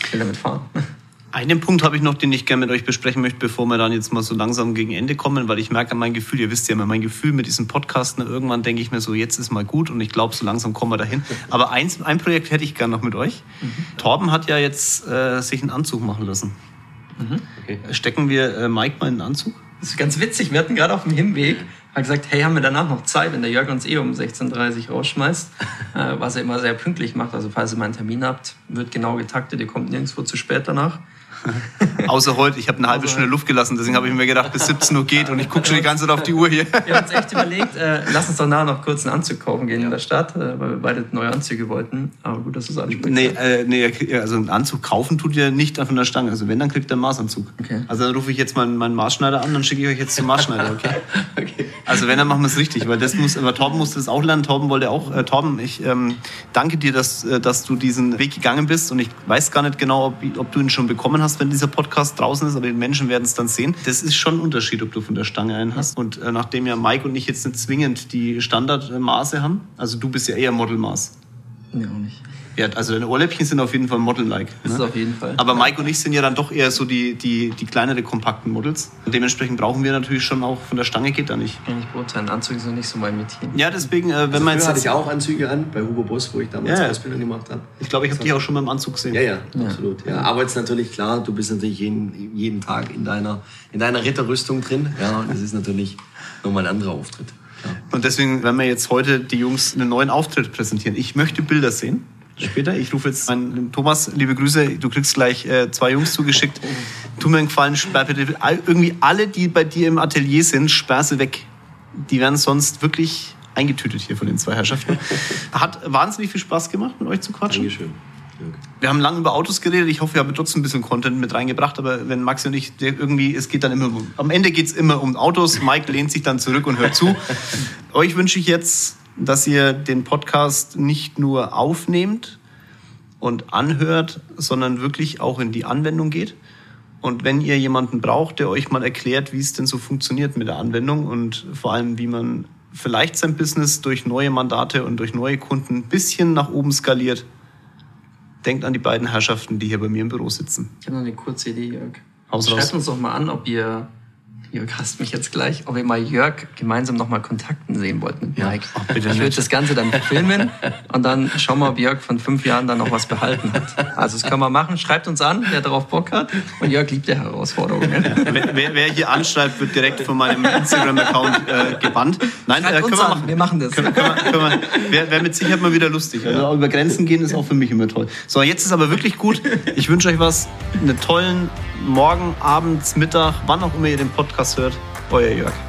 Ich will damit fahren. Einen Punkt habe ich noch, den ich gerne mit euch besprechen möchte, bevor wir dann jetzt mal so langsam gegen Ende kommen, weil ich merke an mein Gefühl, ihr wisst ja immer, mein Gefühl mit diesem Podcast, ne, irgendwann denke ich mir so, jetzt ist mal gut und ich glaube, so langsam kommen wir dahin. Aber eins, ein Projekt hätte ich gerne noch mit euch. Mhm. Torben hat ja jetzt äh, sich einen Anzug machen lassen. Mhm. Okay. Stecken wir äh, Mike mal in den Anzug? Das ist ganz witzig. Wir hatten gerade auf dem Hinweg hat gesagt, hey, haben wir danach noch Zeit, wenn der Jörg uns eh um 16.30 Uhr rausschmeißt, äh, was er immer sehr pünktlich macht. Also falls ihr mal einen Termin habt, wird genau getaktet, ihr kommt nirgendwo zu spät danach. Außer heute, ich habe eine halbe Außer Stunde Luft gelassen, deswegen habe ich mir gedacht, bis 17 Uhr geht und ich gucke schon die ganze Zeit auf die Uhr hier. Wir haben uns echt überlegt, äh, lass uns doch nachher noch kurz einen Anzug kaufen gehen ja. in der Stadt, äh, weil wir beide neue Anzüge wollten. Aber gut, dass du es ansprichst. Nee, äh, nee, also einen Anzug kaufen tut ihr nicht von der Stange. Also wenn, dann kriegt ihr einen Maßanzug. Okay. Also dann rufe ich jetzt mal meinen Maßschneider an, dann schicke ich euch jetzt zum Maßschneider, okay? okay. Also wenn, dann machen wir es richtig, weil das muss, aber Torben musste das auch lernen. Torben wollte auch, äh, Torben, ich ähm, danke dir, dass, äh, dass du diesen Weg gegangen bist und ich weiß gar nicht genau, ob, ob du ihn schon bekommen hast, wenn dieser Podcast draußen ist, aber die Menschen werden es dann sehen. Das ist schon ein Unterschied, ob du von der Stange einen hast. Und äh, nachdem ja Mike und ich jetzt nicht zwingend die Standardmaße haben, also du bist ja eher Modelmaß. Nee, auch nicht. Ja, also deine Ohrläppchen sind auf jeden Fall Model-like. Das ne? ist auf jeden Fall. Aber Mike und ich sind ja dann doch eher so die, die, die kleinere, kompakten Models. Und dementsprechend brauchen wir natürlich schon auch, von der Stange geht da nicht. Ja, ich beurteilen. Anzug ist noch nicht so mein Mädchen. Ja, deswegen, äh, wenn also man jetzt... hatte ich auch Anzüge an, bei Hugo Boss, wo ich damals ja, Ausbildung gemacht habe. Ich glaube, ich habe dich auch schon beim Anzug gesehen. Ja, ja, ja. absolut. Ja. Aber jetzt natürlich klar, du bist natürlich jeden, jeden Tag in deiner, in deiner Ritterrüstung drin. Ja, das ist natürlich nochmal ein anderer Auftritt. Ja. Und deswegen werden wir jetzt heute die Jungs einen neuen Auftritt präsentieren. Ich möchte Bilder sehen später. Ich rufe jetzt meinen Thomas, liebe Grüße, du kriegst gleich äh, zwei Jungs zugeschickt. Tu mir einen Gefallen, sperr bitte irgendwie alle, die bei dir im Atelier sind, sperr sie weg. Die werden sonst wirklich eingetütet hier von den zwei Herrschaften. Hat wahnsinnig viel Spaß gemacht, mit euch zu quatschen. Dankeschön. Wir haben lange über Autos geredet. Ich hoffe, wir haben trotzdem ein bisschen Content mit reingebracht. Aber wenn Maxi und ich irgendwie, es geht dann immer um, am Ende geht es immer um Autos. Mike lehnt sich dann zurück und hört zu. Euch wünsche ich jetzt dass ihr den Podcast nicht nur aufnehmt und anhört, sondern wirklich auch in die Anwendung geht. Und wenn ihr jemanden braucht, der euch mal erklärt, wie es denn so funktioniert mit der Anwendung und vor allem, wie man vielleicht sein Business durch neue Mandate und durch neue Kunden ein bisschen nach oben skaliert, denkt an die beiden Herrschaften, die hier bei mir im Büro sitzen. Ich habe noch eine kurze Idee, Jörg. Schreibt uns doch mal an, ob ihr Jörg hasst mich jetzt gleich, ob ihr mal Jörg gemeinsam nochmal Kontakten sehen wollt mit Mike. Ja, ich würde das Ganze dann filmen und dann schauen wir, ob Jörg von fünf Jahren dann noch was behalten hat. Also das können wir machen. Schreibt uns an, wer darauf Bock hat. Und Jörg liebt ja Herausforderungen. Wer, wer, hier anschreibt, wird direkt von meinem Instagram-Account äh, gebannt. Nein, äh, können wir machen. Wir machen das. Können, können wir, können wir, Wäre wär mit Sicherheit mal wieder lustig. Also über Grenzen gehen ist auch für mich immer toll. So, jetzt ist aber wirklich gut. Ich wünsche euch was. Einen tollen Morgen, Abend, Mittag, wann auch immer ihr den Podcast hört. Euer Jörg.